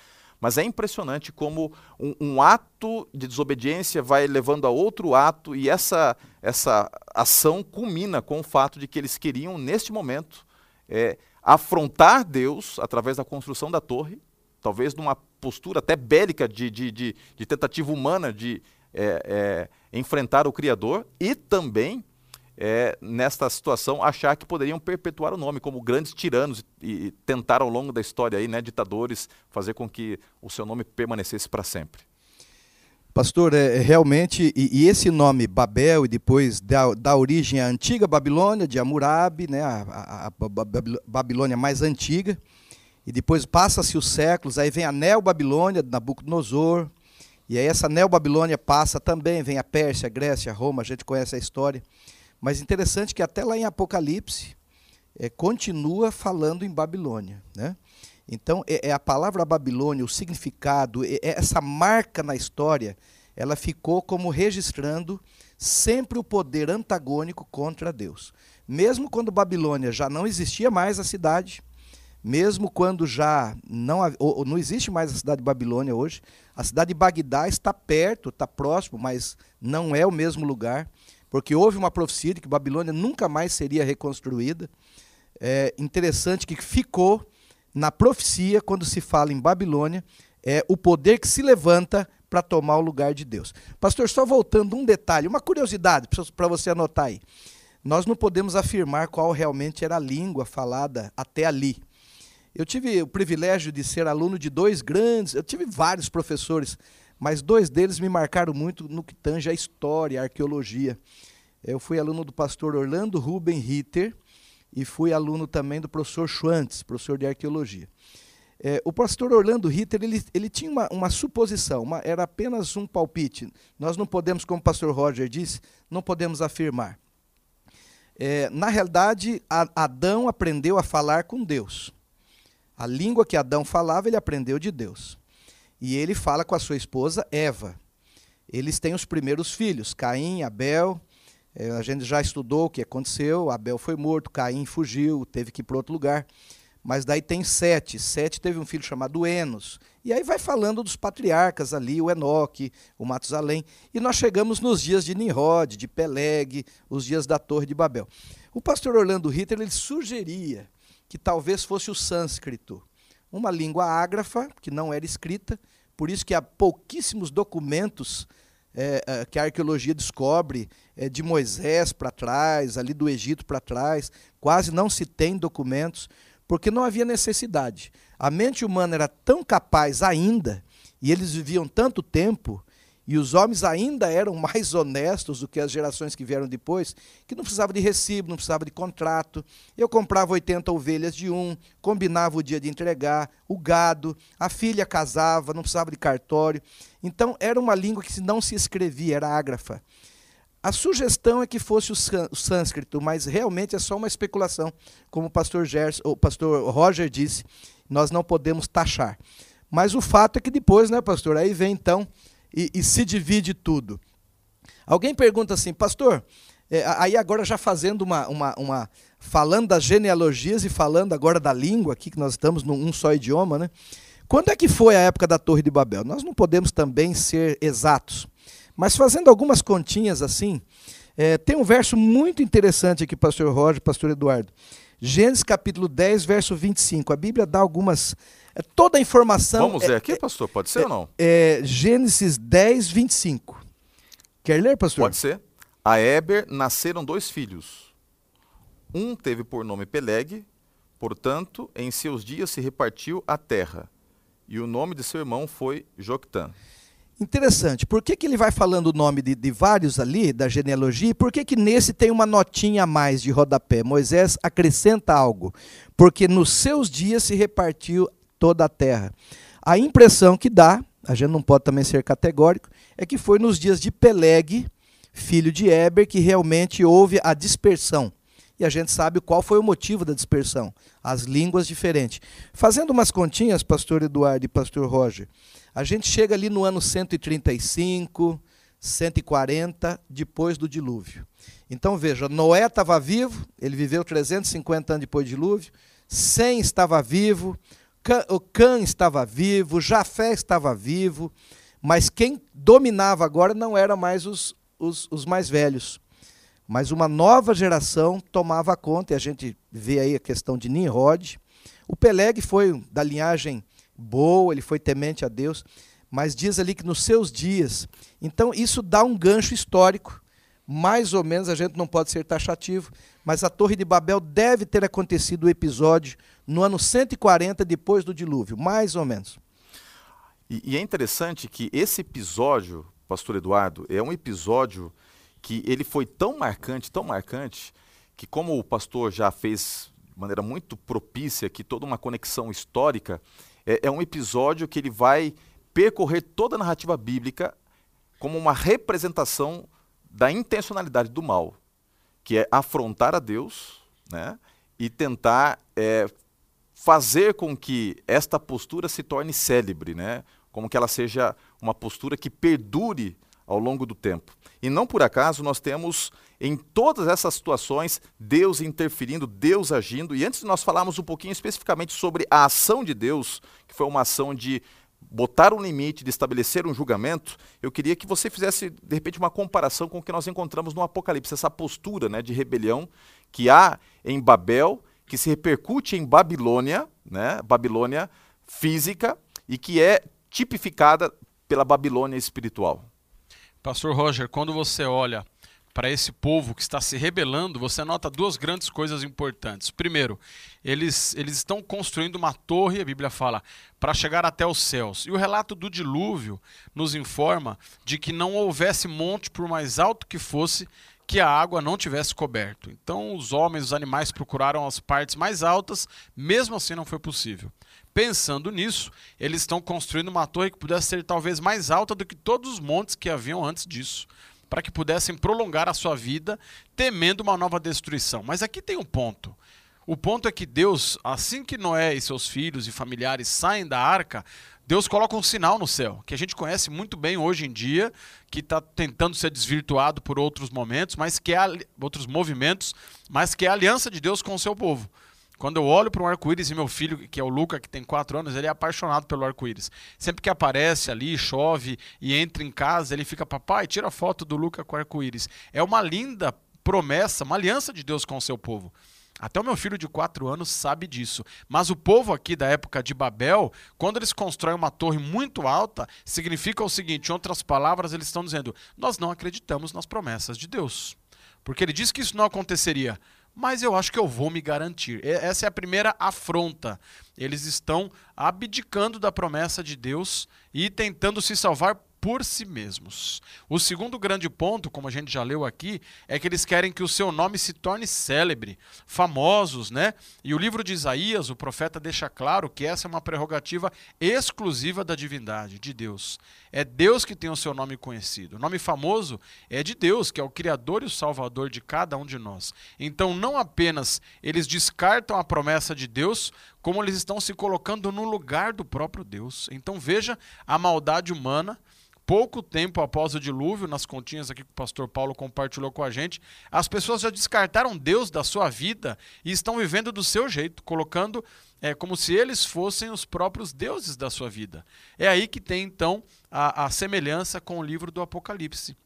Mas é impressionante como um, um, ato de desobediência vai levando a outro ato e essa, essa ação culmina com o fato de que eles queriam, neste momento, é, afrontar Deus através da construção da torre, talvez numa postura até bélica de, de, de, de tentativa humana de é, é, enfrentar o Criador e também é, nesta situação, achar que poderiam perpetuar o nome como grandes tiranos e, e tentar ao longo da história aí, né, ditadores, fazer com que o seu nome permanecesse para sempre. Pastor, é, é realmente, e, e, esse nome Babel, e depois dá, dá origem à antiga Babilônia, de Hammurabi, né, a, a, a Babilônia mais antiga, e depois passa-se os séculos, aí vem a Neo-Babilônia, Nabucodonosor, e aí essa Neo-Babilônia passa também, vem a Pérsia, a Grécia, Roma, a gente conhece a história. Mas interessante que até lá em Apocalipse é, continua falando em Babilônia. Né? Então, é, é, a palavra Babilônia, o significado, é, é, essa marca na história, ela ficou como registrando sempre o poder antagônico contra Deus. Mesmo quando Babilônia já não existia mais a cidade, mesmo quando já não, ou, não existe mais a cidade de Babilônia hoje, a cidade de Bagdá está perto, está próximo, mas não é o mesmo lugar porque houve uma profecia de que Babilônia nunca mais seria reconstruída. É interessante que ficou na profecia, quando se fala em Babilônia, é o poder que se levanta para tomar o lugar de Deus. Pastor, só voltando um detalhe, uma curiosidade para você anotar aí. Nós não podemos afirmar qual realmente era a língua falada até ali. Eu tive o privilégio de ser aluno de dois grandes, eu tive vários professores, mas dois deles me marcaram muito no que tange a história, a arqueologia. Eu fui aluno do pastor Orlando Ruben Ritter e fui aluno também do professor Schwantz, professor de arqueologia. É, o pastor Orlando Ritter ele, ele tinha uma, uma suposição, uma, era apenas um palpite. Nós não podemos, como o pastor Roger disse, não podemos afirmar. É, na realidade, a, Adão aprendeu a falar com Deus. A língua que Adão falava, ele aprendeu de Deus. E ele fala com a sua esposa Eva. Eles têm os primeiros filhos, Caim, Abel. É, a gente já estudou o que aconteceu. Abel foi morto, Caim fugiu, teve que ir para outro lugar. Mas daí tem Sete. Sete teve um filho chamado Enos. E aí vai falando dos patriarcas ali, o Enoque, o Matusalém. E nós chegamos nos dias de Nimrod, de Peleg, os dias da Torre de Babel. O pastor Orlando Ritter ele sugeria que talvez fosse o sânscrito, uma língua ágrafa, que não era escrita, por isso que há pouquíssimos documentos é, é, que a arqueologia descobre é, de Moisés para trás, ali do Egito para trás, quase não se tem documentos, porque não havia necessidade. A mente humana era tão capaz ainda, e eles viviam tanto tempo, e os homens ainda eram mais honestos do que as gerações que vieram depois, que não precisava de recibo, não precisava de contrato. Eu comprava 80 ovelhas de um, combinava o dia de entregar, o gado, a filha casava, não precisava de cartório. Então era uma língua que não se escrevia, era ágrafa. A sugestão é que fosse o sânscrito, mas realmente é só uma especulação, como o pastor, Gers, o pastor Roger disse, nós não podemos taxar. Mas o fato é que depois, né, pastor, aí vem então e, e se divide tudo. Alguém pergunta assim, pastor, é, aí agora já fazendo uma, uma, uma, falando das genealogias e falando agora da língua aqui, que nós estamos num só idioma, né? Quando é que foi a época da Torre de Babel? Nós não podemos também ser exatos, mas fazendo algumas continhas assim, é, tem um verso muito interessante aqui, pastor Roger, pastor Eduardo. Gênesis capítulo 10, verso 25. A Bíblia dá algumas é toda a informação. Vamos ler é, aqui, pastor? Pode ser é, ou não? É Gênesis 10, 25. Quer ler, pastor? Pode ser. A Eber nasceram dois filhos. Um teve por nome Peleg, portanto, em seus dias se repartiu a terra. E o nome de seu irmão foi Joctã. Interessante. Por que, que ele vai falando o nome de, de vários ali, da genealogia, e por que, que nesse tem uma notinha a mais de rodapé? Moisés acrescenta algo. Porque nos seus dias se repartiu toda a terra. A impressão que dá, a gente não pode também ser categórico, é que foi nos dias de Peleg, filho de Eber, que realmente houve a dispersão. E a gente sabe qual foi o motivo da dispersão, as línguas diferentes. Fazendo umas continhas, pastor Eduardo e pastor Roger, a gente chega ali no ano 135, 140 depois do dilúvio. Então veja, Noé estava vivo, ele viveu 350 anos depois do dilúvio, Sem estava vivo, o Cã estava vivo, Jafé estava vivo, mas quem dominava agora não eram mais os, os, os, mais velhos. Mas uma nova geração tomava conta, e a gente vê aí a questão de Nimrod. O Peleg foi da linhagem boa, ele foi temente a Deus, mas diz ali que nos seus dias. Então, isso dá um gancho histórico mais ou menos, a gente não pode ser taxativo, mas a Torre de Babel deve ter acontecido o episódio no ano 140 depois do dilúvio, mais ou menos. E, e, é interessante que esse episódio, pastor Eduardo, é um episódio que ele foi tão marcante, tão marcante, que como o pastor já fez de maneira muito propícia aqui toda uma conexão histórica, é, é um episódio que ele vai percorrer toda a narrativa bíblica como uma representação da intencionalidade do mal, que é afrontar a Deus né, e tentar é, fazer com que esta postura se torne célebre, né, como que ela seja uma postura que perdure ao longo do tempo. E não por acaso nós temos em todas essas situações Deus interferindo, Deus agindo. E antes de nós falarmos um pouquinho especificamente sobre a ação de Deus, que foi uma ação de botar um limite, de estabelecer um julgamento, eu queria que você fizesse, de repente, uma comparação com o que nós encontramos no Apocalipse, essa postura né, de rebelião que há em Babel, que se repercute em Babilônia, né, Babilônia física, e que é tipificada pela Babilônia espiritual. Pastor Roger, quando você olha para esse povo que está se rebelando, você nota duas grandes coisas importantes. Primeiro, eles, eles estão construindo uma torre, a Bíblia fala, para chegar até os céus. E o relato do dilúvio nos informa de que não houvesse monte, por mais alto que fosse, que a água não tivesse coberto. Então, os homens, os animais procuraram as partes mais altas, mesmo assim não foi possível. Pensando nisso, eles estão construindo uma torre que pudesse ser talvez mais alta do que todos os montes que haviam antes disso para que pudessem prolongar a sua vida, temendo uma nova destruição. Mas aqui tem um ponto. O ponto é que Deus, assim que Noé e seus filhos e familiares saem da arca, Deus coloca um sinal no céu, que a gente conhece muito bem hoje em dia, que está tentando ser desvirtuado por outros momentos, mas que é outros movimentos, mas que é a aliança de Deus com o seu povo. Quando eu olho para um arco-íris e meu filho, que é o Luca, que tem 4 anos, ele é apaixonado pelo arco-íris. Sempre que aparece ali, chove e entra em casa, ele fica, papai, tira foto do Luca com arco-íris. É uma linda promessa, uma aliança de Deus com o seu povo. Até o meu filho de 4 anos sabe disso. Mas o povo aqui da época de Babel, quando eles constroem uma torre muito alta, significa o seguinte: em outras palavras, eles estão dizendo, nós não acreditamos nas promessas de Deus. Porque ele disse que isso não aconteceria mas eu acho que eu vou me garantir. Essa é a primeira afronta. Eles estão abdicando da promessa de Deus e tentando se salvar por si mesmos. O segundo grande ponto, como a gente já leu aqui, é que eles querem que o seu nome se torne célebre, famosos, né? E o livro de Isaías, o profeta deixa claro que essa é uma prerrogativa exclusiva da divindade, de Deus. É Deus que tem o seu nome conhecido. O nome famoso é de Deus, que é o criador e o salvador de cada um de nós. Então, não apenas eles descartam a promessa de Deus, como eles estão se colocando no lugar do próprio Deus. Então, veja a maldade humana pouco tempo após o dilúvio, nas continhas aqui que o pastor Paulo compartilhou com a gente, as pessoas já descartaram Deus da sua vida e estão vivendo do seu jeito, colocando é, como se eles fossem os próprios deuses da sua vida. É aí que tem então a, a semelhança com o livro do Apocalipse.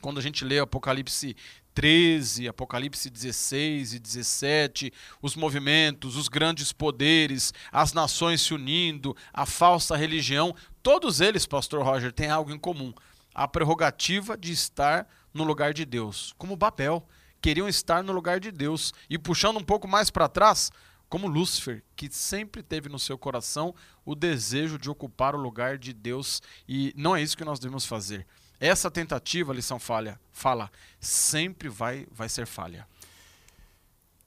Quando a gente lê Apocalipse 13, Apocalipse 16 e 17, os movimentos, os grandes poderes, as nações se unindo, a falsa religião, todos eles, pastor Roger, têm algo em comum: a prerrogativa de estar no lugar de Deus, como Babel, queriam estar no lugar de Deus. E puxando um pouco mais para trás, como Lúcifer, que sempre teve no seu coração o desejo de ocupar o lugar de Deus, e não é isso que nós devemos fazer. Essa tentativa, lição falha, fala, sempre vai, vai ser falha.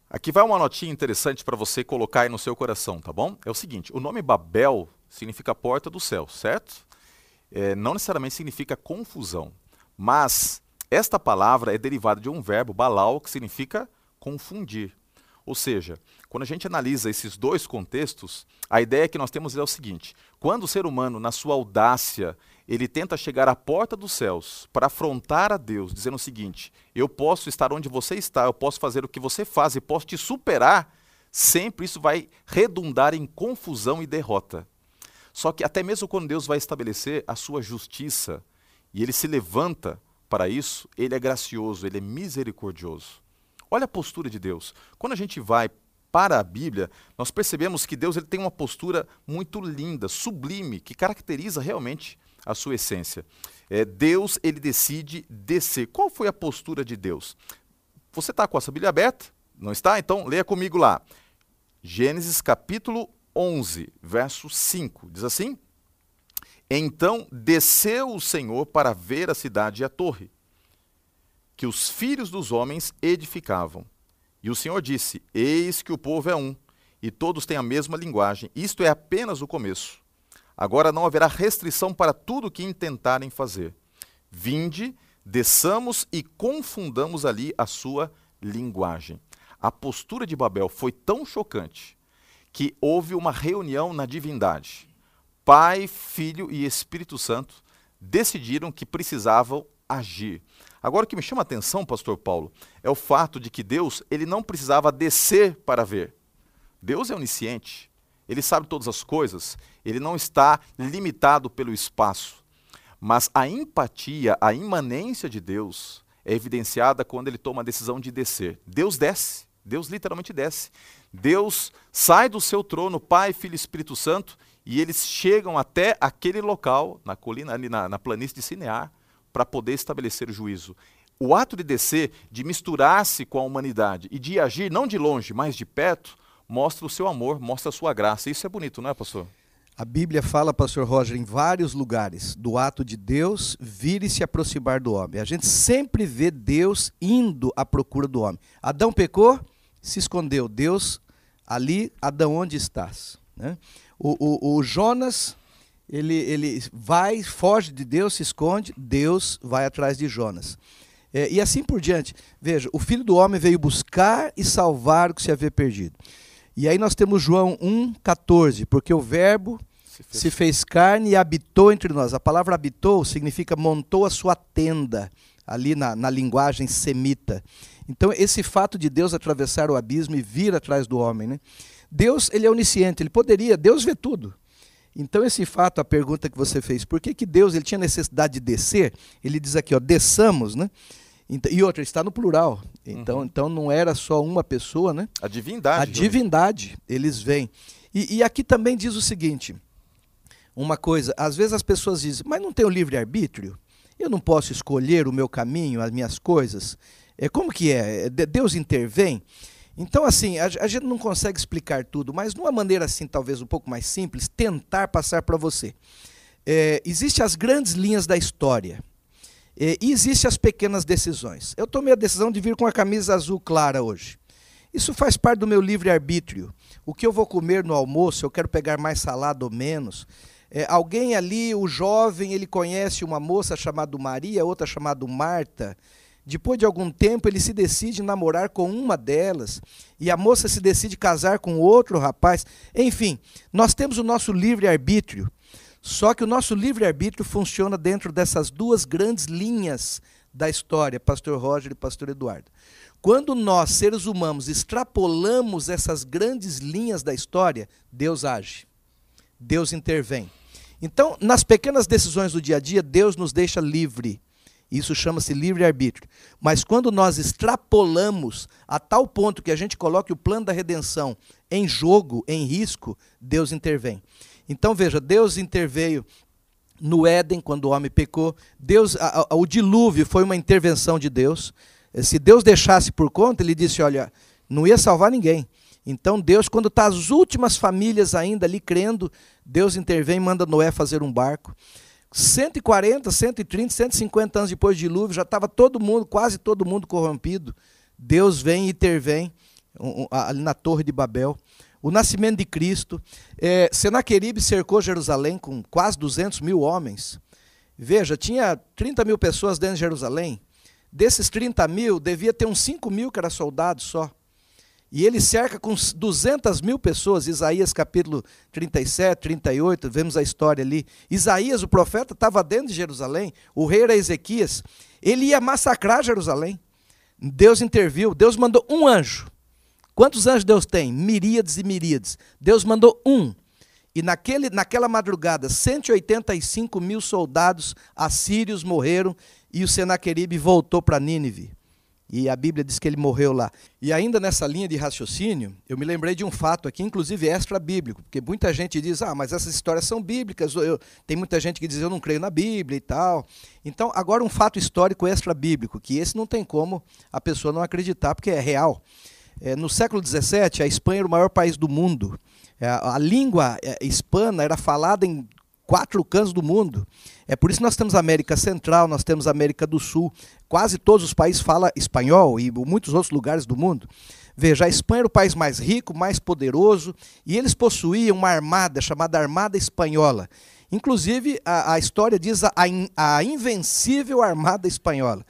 Aqui vai uma notinha interessante para você colocar aí no seu coração, tá bom? É o seguinte: o nome Babel significa porta do céu, certo? É, não necessariamente significa confusão, mas esta palavra é derivada de um verbo, balal, que significa confundir. Ou seja, quando a gente analisa esses dois contextos, a ideia que nós temos é o seguinte: quando o ser humano, na sua audácia, ele tenta chegar à porta dos céus para afrontar a Deus, dizendo o seguinte: eu posso estar onde você está, eu posso fazer o que você faz e posso te superar, sempre isso vai redundar em confusão e derrota. Só que até mesmo quando Deus vai estabelecer a sua justiça e ele se levanta para isso, ele é gracioso, ele é misericordioso. Olha a postura de Deus. Quando a gente vai para a Bíblia, nós percebemos que Deus ele tem uma postura muito linda, sublime, que caracteriza realmente a sua essência. É, Deus ele decide descer. Qual foi a postura de Deus? Você está com a sua Bíblia aberta? Não está? Então leia comigo lá. Gênesis capítulo 11, verso 5. Diz assim: Então desceu o Senhor para ver a cidade e a torre que os filhos dos homens edificavam. E o Senhor disse: Eis que o povo é um, e todos têm a mesma linguagem. Isto é apenas o começo. Agora não haverá restrição para tudo o que intentarem fazer. Vinde, desçamos e confundamos ali a sua linguagem. A postura de Babel foi tão chocante que houve uma reunião na divindade. Pai, Filho e Espírito Santo decidiram que precisavam agir. Agora o que me chama a atenção, pastor Paulo, é o fato de que Deus, ele não precisava descer para ver. Deus é onisciente. Ele sabe todas as coisas, ele não está limitado pelo espaço. Mas a empatia, a imanência de Deus é evidenciada quando ele toma a decisão de descer. Deus desce, Deus literalmente desce. Deus sai do seu trono, Pai, Filho e Espírito Santo, e eles chegam até aquele local, na colina, ali na, na planície de Sinear, para poder estabelecer o juízo. O ato de descer, de misturar-se com a humanidade e de agir não de longe, mas de perto, mostra o seu amor, mostra a sua graça. Isso é bonito, não é, pastor? A Bíblia fala, pastor Roger, em vários lugares, do ato de Deus vir e se aproximar do homem. A gente sempre vê Deus indo à procura do homem. Adão pecou, se escondeu. Deus, ali, Adão, onde estás? Né? O, o, o Jonas, ele, ele vai, foge de Deus, se esconde, Deus vai atrás de Jonas. É, e assim por diante. Veja, o Filho do Homem veio buscar e salvar o que se havia perdido. E aí nós temos João 1,14, porque o Verbo se fez. se fez carne e habitou entre nós. A palavra habitou significa montou a sua tenda, ali na, na linguagem semita. Então, esse fato de Deus atravessar o abismo e vir atrás do homem, né? Deus, ele é onisciente, ele poderia, Deus vê tudo. Então, esse fato, a pergunta que você fez, por que, que Deus ele tinha necessidade de descer? Ele diz aqui, ó, desçamos, né? E outra, está no plural. Então, uhum. então não era só uma pessoa, né? A divindade. A divindade, eles vêm. E, e, aqui também diz o seguinte: uma coisa, às vezes as pessoas dizem, mas não tem o livre-arbítrio? Eu não posso escolher o meu caminho, as minhas coisas? É, como que é? é Deus intervém? Então, assim, a, a gente não consegue explicar tudo, mas de uma maneira assim, talvez um pouco mais simples, tentar passar para você. É, Existem as grandes linhas da história. E existem as pequenas decisões. Eu tomei a decisão de vir com a camisa azul clara hoje. Isso faz parte do meu livre-arbítrio. O que eu vou comer no almoço, eu quero pegar mais salada ou menos. É, alguém ali, o jovem, ele conhece uma moça chamada Maria, outra chamada Marta. Depois de algum tempo, ele se decide namorar com uma delas, e a moça se decide casar com outro rapaz. Enfim, nós temos o nosso livre-arbítrio. Só que o nosso livre-arbítrio funciona dentro dessas duas grandes linhas da história, Pastor Roger e Pastor Eduardo. Quando nós, seres humanos, extrapolamos essas grandes linhas da história, Deus age. Deus intervém. Então, nas pequenas decisões do dia a dia, Deus nos deixa livre. Isso chama-se livre-arbítrio. Mas quando nós extrapolamos a tal ponto que a gente coloque o plano da redenção em jogo, em risco, Deus intervém. Então veja, Deus interveio no Éden quando o homem pecou. Deus, a, a, o dilúvio foi uma intervenção de Deus. Se Deus deixasse por conta, ele disse: olha, não ia salvar ninguém. Então Deus, quando está as últimas famílias ainda ali crendo, Deus intervém e manda Noé fazer um barco. 140, 130, 150 anos depois do dilúvio, já estava todo mundo, quase todo mundo corrompido. Deus vem e intervém ali na Torre de Babel. O nascimento de Cristo. É, Senaqueribe cercou Jerusalém com quase 200 mil homens. Veja, tinha 30 mil pessoas dentro de Jerusalém. Desses 30 mil, devia ter uns 5 mil que eram soldados só. E ele cerca com 200 mil pessoas, Isaías capítulo 37, 38, vemos a história ali. Isaías, o profeta, estava dentro de Jerusalém, o rei era Ezequias, ele ia massacrar Jerusalém. Deus interviu, Deus mandou um anjo. Quantos anjos Deus tem? Miríades e miríades. Deus mandou um. E naquele, naquela madrugada, 185 mil soldados assírios morreram e o Senaqueribe voltou para Nínive. E a Bíblia diz que ele morreu lá. E ainda nessa linha de raciocínio, eu me lembrei de um fato aqui, inclusive extra-bíblico, porque muita gente diz, ah, mas essas histórias são bíblicas. Eu, tem muita gente que diz, eu não creio na Bíblia e tal. Então, agora um fato histórico extra-bíblico, que esse não tem como a pessoa não acreditar, porque é real. É, no século XVII, a Espanha era o maior país do mundo. É, a língua é, hispana era falada em quatro cantos do mundo. É por isso que nós temos América Central, nós temos América do Sul. Quase todos os países falam espanhol e muitos outros lugares do mundo. Veja, a Espanha era o país mais rico, mais poderoso, e eles possuíam uma armada chamada Armada Espanhola. Inclusive, a, a história diz a, a invencível Armada Espanhola.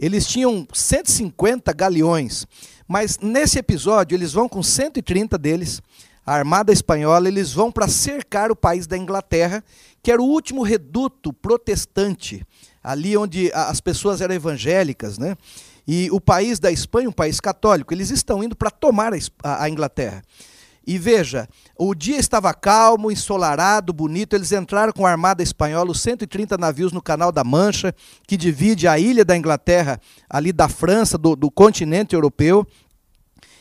Eles tinham 150 galeões, mas nesse episódio eles vão com 130 deles a Armada Espanhola, eles vão para cercar o país da Inglaterra, que era o último reduto protestante, ali onde as pessoas eram evangélicas, né? E o país da Espanha, um país católico, eles estão indo para tomar a, Inglaterra. E veja, o dia estava calmo, ensolarado, bonito. Eles entraram com a armada espanhola, os 130 navios no Canal da Mancha, que divide a ilha da Inglaterra, ali da França, do, do continente europeu.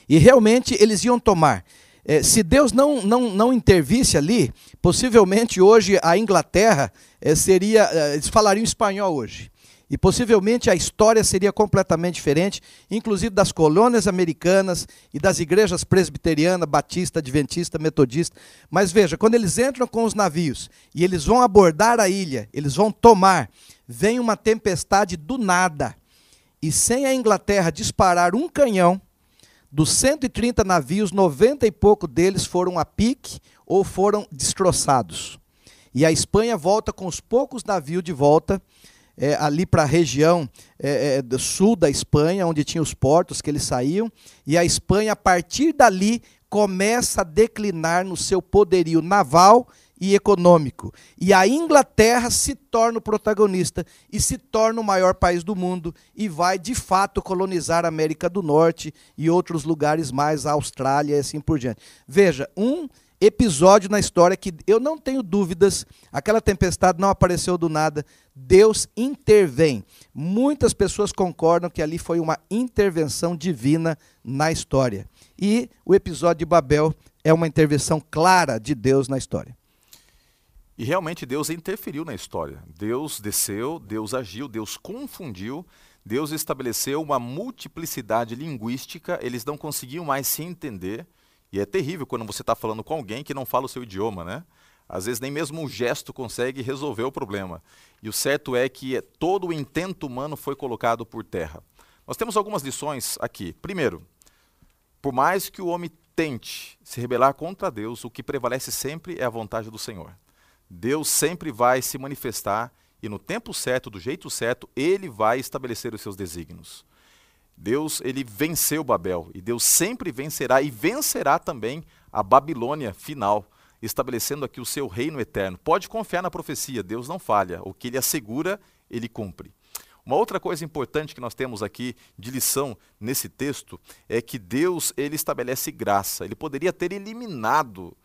E realmente eles iam tomar. É, se Deus não, não, não intervisse ali, possivelmente hoje a Inglaterra é, seria. É, eles falariam espanhol hoje. E possivelmente a história seria completamente diferente, inclusive das colônias americanas e das igrejas presbiteriana, batista, adventista, metodista. Mas veja, quando eles entram com os navios e eles vão abordar a ilha, eles vão tomar, vem uma tempestade do nada. E sem a Inglaterra disparar um canhão, dos 130 navios, 90 e pouco deles foram a pique ou foram destroçados. E a Espanha volta com os poucos navios de volta é, ali para a região é, é, do sul da Espanha, onde tinha os portos que eles saíam, e a Espanha, a partir dali, começa a declinar no seu poderio naval e econômico. E a Inglaterra se torna o protagonista e se torna o maior país do mundo e vai de fato colonizar a América do Norte e outros lugares mais, a Austrália e assim por diante. Veja, um episódio na história que eu não tenho dúvidas, aquela tempestade não apareceu do nada, Deus intervém. Muitas pessoas concordam que ali foi uma intervenção divina na história. E o episódio de Babel é uma intervenção clara de Deus na história. E realmente Deus interferiu na história. Deus desceu, Deus agiu, Deus confundiu, Deus estabeleceu uma multiplicidade linguística, eles não conseguiam mais se entender. E é terrível quando você está falando com alguém que não fala o seu idioma, né? Às vezes nem mesmo um gesto consegue resolver o problema. E o certo é que todo o intento humano foi colocado por terra. Nós temos algumas lições aqui. Primeiro, por mais que o homem tente se rebelar contra Deus, o que prevalece sempre é a vontade do Senhor. Deus sempre vai se manifestar e no tempo certo, do jeito certo, ele vai estabelecer os seus desígnios. Deus, ele venceu Babel e Deus sempre vencerá e vencerá também a Babilônia final, estabelecendo aqui o seu reino eterno. Pode confiar na profecia, Deus não falha. O que ele assegura, ele cumpre. Uma outra coisa importante que nós temos aqui de lição nesse texto é que Deus ele estabelece graça. Ele poderia ter eliminado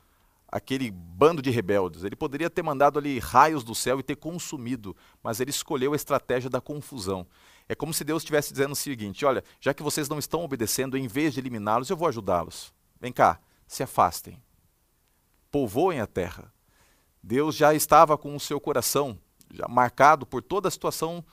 aquele bando de rebeldes. Ele poderia ter mandado ali raios do céu e ter consumido, mas ele escolheu a estratégia da confusão. É como se Deus estivesse dizendo o seguinte: olha, já que vocês não estão obedecendo, em vez de eliminá-los, eu vou ajudá-los. Vem cá, se afastem. Povoem a terra. Deus já estava com o seu coração marcado por toda a situação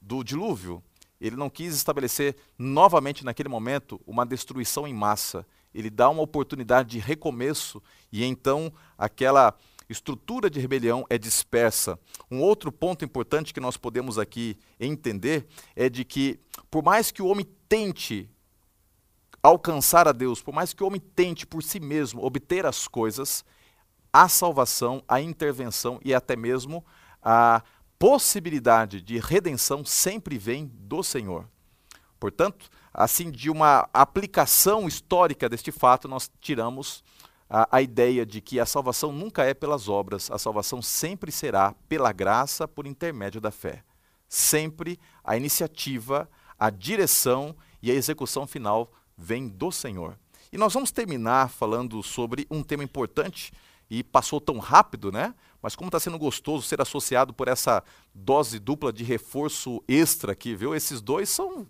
do dilúvio. Ele não quis estabelecer novamente naquele momento uma destruição em massa. Ele dá uma oportunidade de recomeço e então aquela estrutura de rebelião é dispersa. Um outro ponto importante que nós podemos aqui entender é de que, por mais que o homem tente alcançar a Deus, por mais que o homem tente por si mesmo obter as coisas, a salvação, a intervenção e até mesmo a possibilidade de redenção sempre vem do Senhor. Portanto, assim, de uma aplicação histórica deste fato, nós tiramos a, a ideia de que a salvação nunca é pelas obras, a salvação sempre será pela graça por intermédio da fé. Sempre a iniciativa, a direção e a execução final vem do Senhor. E nós vamos terminar falando sobre um tema importante e passou tão rápido, né? Mas como está sendo gostoso ser associado por essa dose dupla de reforço extra aqui, viu? Esses dois são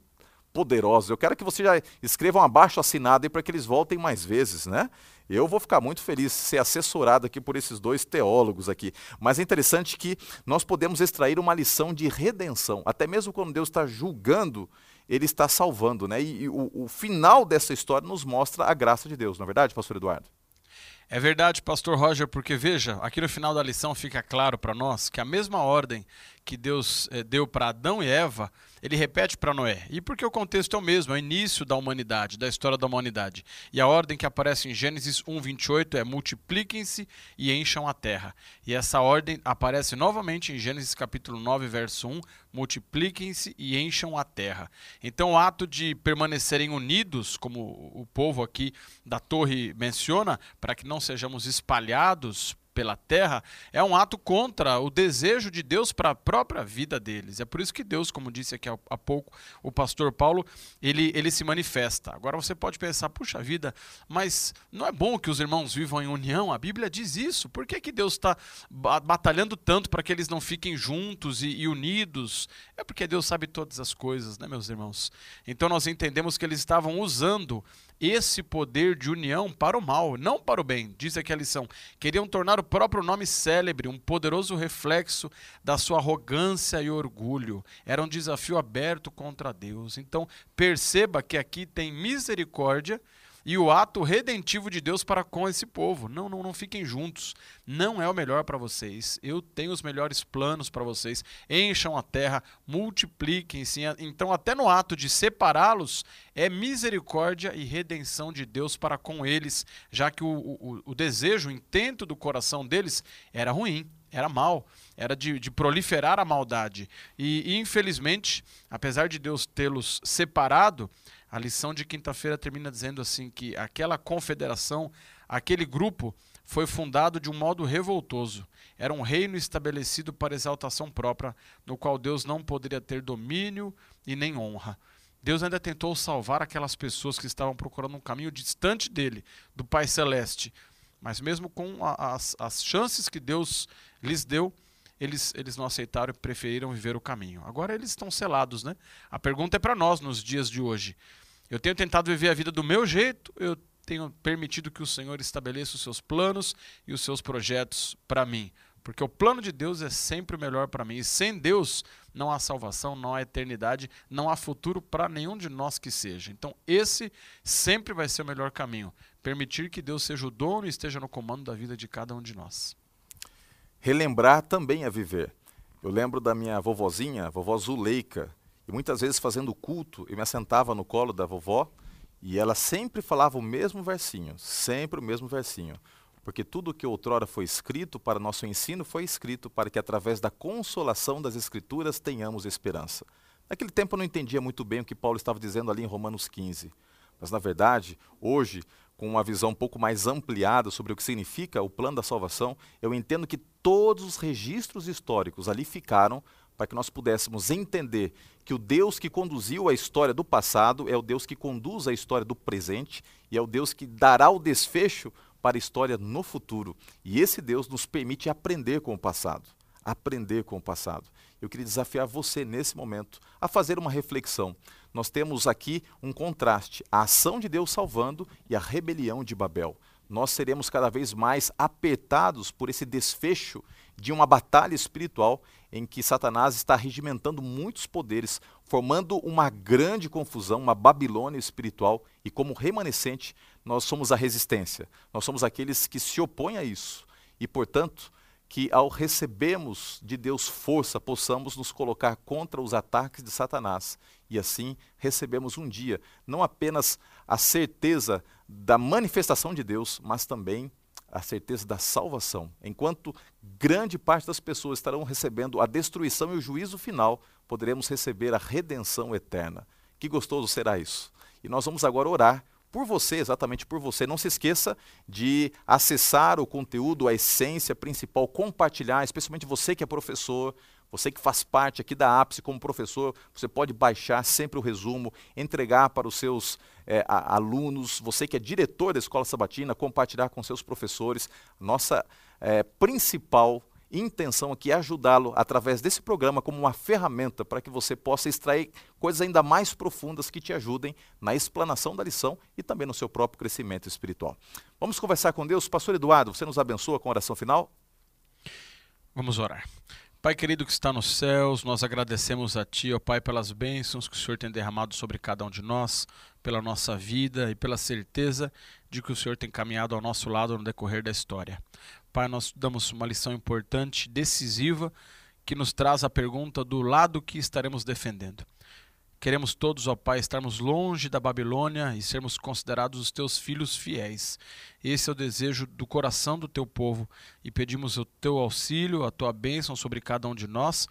poderosos. Eu quero que você já escreva um abaixo assinado aí para que eles voltem mais vezes, né? Eu vou ficar muito feliz de ser assessorado aqui por esses dois teólogos aqui. Mas é interessante que nós podemos extrair uma lição de redenção. Até mesmo quando Deus está julgando, Ele está salvando, né? E, e o, o final dessa história nos mostra a graça de Deus, não é verdade, pastor Eduardo? É verdade, pastor Roger, porque veja, aqui no final da lição fica claro para nós que a mesma ordem que Deus eh, deu para Adão e Eva, ele repete para Noé. E porque o contexto é o mesmo, é o início da humanidade, da história da humanidade. E a ordem que aparece em Gênesis 1:28 é multipliquem-se e encham a terra. E essa ordem aparece novamente em Gênesis capítulo 9, verso 1, multipliquem-se e encham a terra. Então, o ato de permanecerem unidos, como o povo aqui da torre menciona, para que não sejamos espalhados pela terra é um ato contra o desejo de Deus para a própria vida deles. É por isso que Deus, como disse aqui há pouco o pastor Paulo, ele, ele se manifesta. Agora você pode pensar, puxa vida, mas não é bom que os irmãos vivam em união? A Bíblia diz isso. Por que, que Deus está batalhando tanto para que eles não fiquem juntos e, e unidos? É porque Deus sabe todas as coisas, né, meus irmãos? Então nós entendemos que eles estavam usando esse poder de união para o mal, não para o bem, diz aqui a lição. Queriam tornar o próprio nome célebre, um poderoso reflexo da sua arrogância e orgulho. Era um desafio aberto contra Deus. Então, perceba que aqui tem misericórdia e o ato redentivo de Deus para com esse povo. Não, não, não fiquem juntos. Não é o melhor para vocês. Eu tenho os melhores planos para vocês. Encham a terra, multipliquem-se. Então, até no ato de separá-los, é misericórdia e redenção de Deus para com eles, já que o, o, o desejo, o intento do coração deles era ruim era mal, era de, de, proliferar a maldade. E, e infelizmente, apesar de Deus tê-los separado, a lição de quinta-feira termina dizendo assim que aquela confederação, aquele grupo foi fundado de um modo revoltoso. Era um reino estabelecido para exaltação própria, no qual Deus não poderia ter domínio e nem honra. Deus ainda tentou salvar aquelas pessoas que estavam procurando um caminho distante dele, do Pai Celeste. Mas mesmo com as, as chances que Deus lhes deu, eles, eles não aceitaram e preferiram viver o caminho. Agora eles estão selados, né? A pergunta é para nós nos dias de hoje. Eu tenho tentado viver a vida do meu jeito, eu tenho permitido que o Senhor estabeleça os seus planos e os seus projetos para mim. Porque o plano de Deus é sempre o melhor para mim. E sem Deus não há salvação, não há eternidade, não há futuro para nenhum de nós que seja. Então, esse sempre vai ser o melhor caminho. Permitir que Deus seja o dono e esteja no comando da vida de cada um de nós. Relembrar também é viver. Eu lembro da minha vovozinha, vovó Zuleika, e muitas vezes fazendo culto, eu me assentava no colo da vovó e ela sempre falava o mesmo versinho, sempre o mesmo versinho. Porque tudo que outrora foi escrito para nosso ensino foi escrito para que através da consolação das Escrituras tenhamos esperança. Naquele tempo eu não entendia muito bem o que Paulo estava dizendo ali em Romanos 15. Mas, na verdade, hoje, com uma visão um pouco mais ampliada sobre o que significa o plano da salvação, eu entendo que todos os registros históricos ali ficaram para que nós pudéssemos entender que o Deus que conduziu a história do passado é o Deus que conduz a história do presente e é o Deus que dará o desfecho para a história no futuro. E esse Deus nos permite aprender com o passado. Aprender com o passado. Eu queria desafiar você nesse momento a fazer uma reflexão. Nós temos aqui um contraste: a ação de Deus salvando e a rebelião de Babel. Nós seremos cada vez mais apertados por esse desfecho de uma batalha espiritual em que Satanás está regimentando muitos poderes, formando uma grande confusão, uma Babilônia espiritual, e como remanescente, nós somos a resistência. Nós somos aqueles que se opõem a isso. E, portanto, que ao recebermos de Deus força, possamos nos colocar contra os ataques de Satanás e assim recebemos um dia não apenas a certeza da manifestação de Deus, mas também a certeza da salvação. Enquanto grande parte das pessoas estarão recebendo a destruição e o juízo final, poderemos receber a redenção eterna. Que gostoso será isso. E nós vamos agora orar por você, exatamente por você. Não se esqueça de acessar o conteúdo, a essência principal, compartilhar, especialmente você que é professor, você que faz parte aqui da ápice como professor, você pode baixar sempre o resumo, entregar para os seus é, alunos, você que é diretor da escola sabatina, compartilhar com seus professores. Nossa é, principal intenção aqui é ajudá-lo através desse programa como uma ferramenta para que você possa extrair coisas ainda mais profundas que te ajudem na explanação da lição e também no seu próprio crescimento espiritual. Vamos conversar com Deus. Pastor Eduardo, você nos abençoa com a oração final? Vamos orar. Pai querido que está nos céus, nós agradecemos a Ti, ó Pai, pelas bênçãos que o Senhor tem derramado sobre cada um de nós, pela nossa vida e pela certeza de que o Senhor tem caminhado ao nosso lado no decorrer da história. Pai, nós damos uma lição importante, decisiva, que nos traz a pergunta do lado que estaremos defendendo. Queremos todos, ó Pai, estarmos longe da Babilônia e sermos considerados os teus filhos fiéis. Esse é o desejo do coração do teu povo e pedimos o teu auxílio, a tua bênção sobre cada um de nós,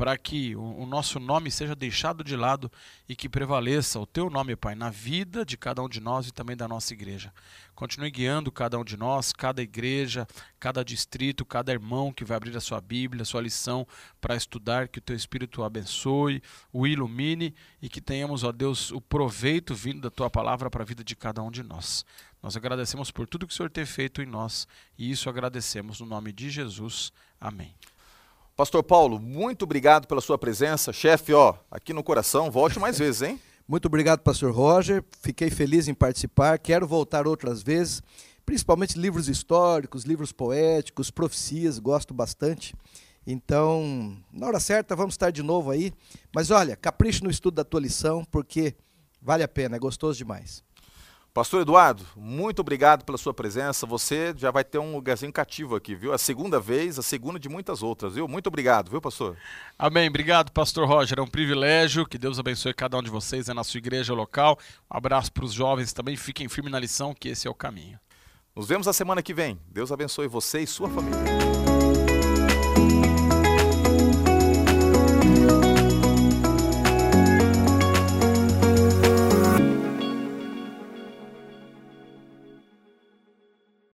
para que o, nosso nome seja deixado de lado e que prevaleça o teu nome, Pai, na vida de cada um de nós e também da nossa igreja. Continue guiando cada um de nós, cada igreja, cada distrito, cada irmão que vai abrir a sua Bíblia, a sua lição para estudar, que o teu Espírito o abençoe, o ilumine e que tenhamos, ó Deus, o proveito vindo da tua palavra para a vida de cada um de nós. Nós agradecemos por tudo que o Senhor tem feito em nós e isso agradecemos no nome de Jesus. Amém. Pastor Paulo, muito obrigado pela sua presença. Chefe, ó, aqui no coração, volte mais vezes, hein? Muito obrigado, pastor Roger. Fiquei feliz em participar. Quero voltar outras vezes, principalmente livros históricos, livros poéticos, profecias, gosto bastante. Então, na hora certa, vamos estar de novo aí. Mas olha, capriche no estudo da tua lição, porque vale a pena, é gostoso demais. Pastor Eduardo, muito obrigado pela sua presença. Você já vai ter um lugarzinho cativo aqui, viu? A segunda vez, a segunda de muitas outras, viu? Muito obrigado, viu, pastor? Amém. Obrigado, pastor Roger. É um privilégio. Que Deus abençoe cada um de vocês é na sua igreja local. Um abraço para os jovens também. Fiquem firmes na lição, que esse é o caminho. Nos vemos a semana que vem. Deus abençoe você e sua família.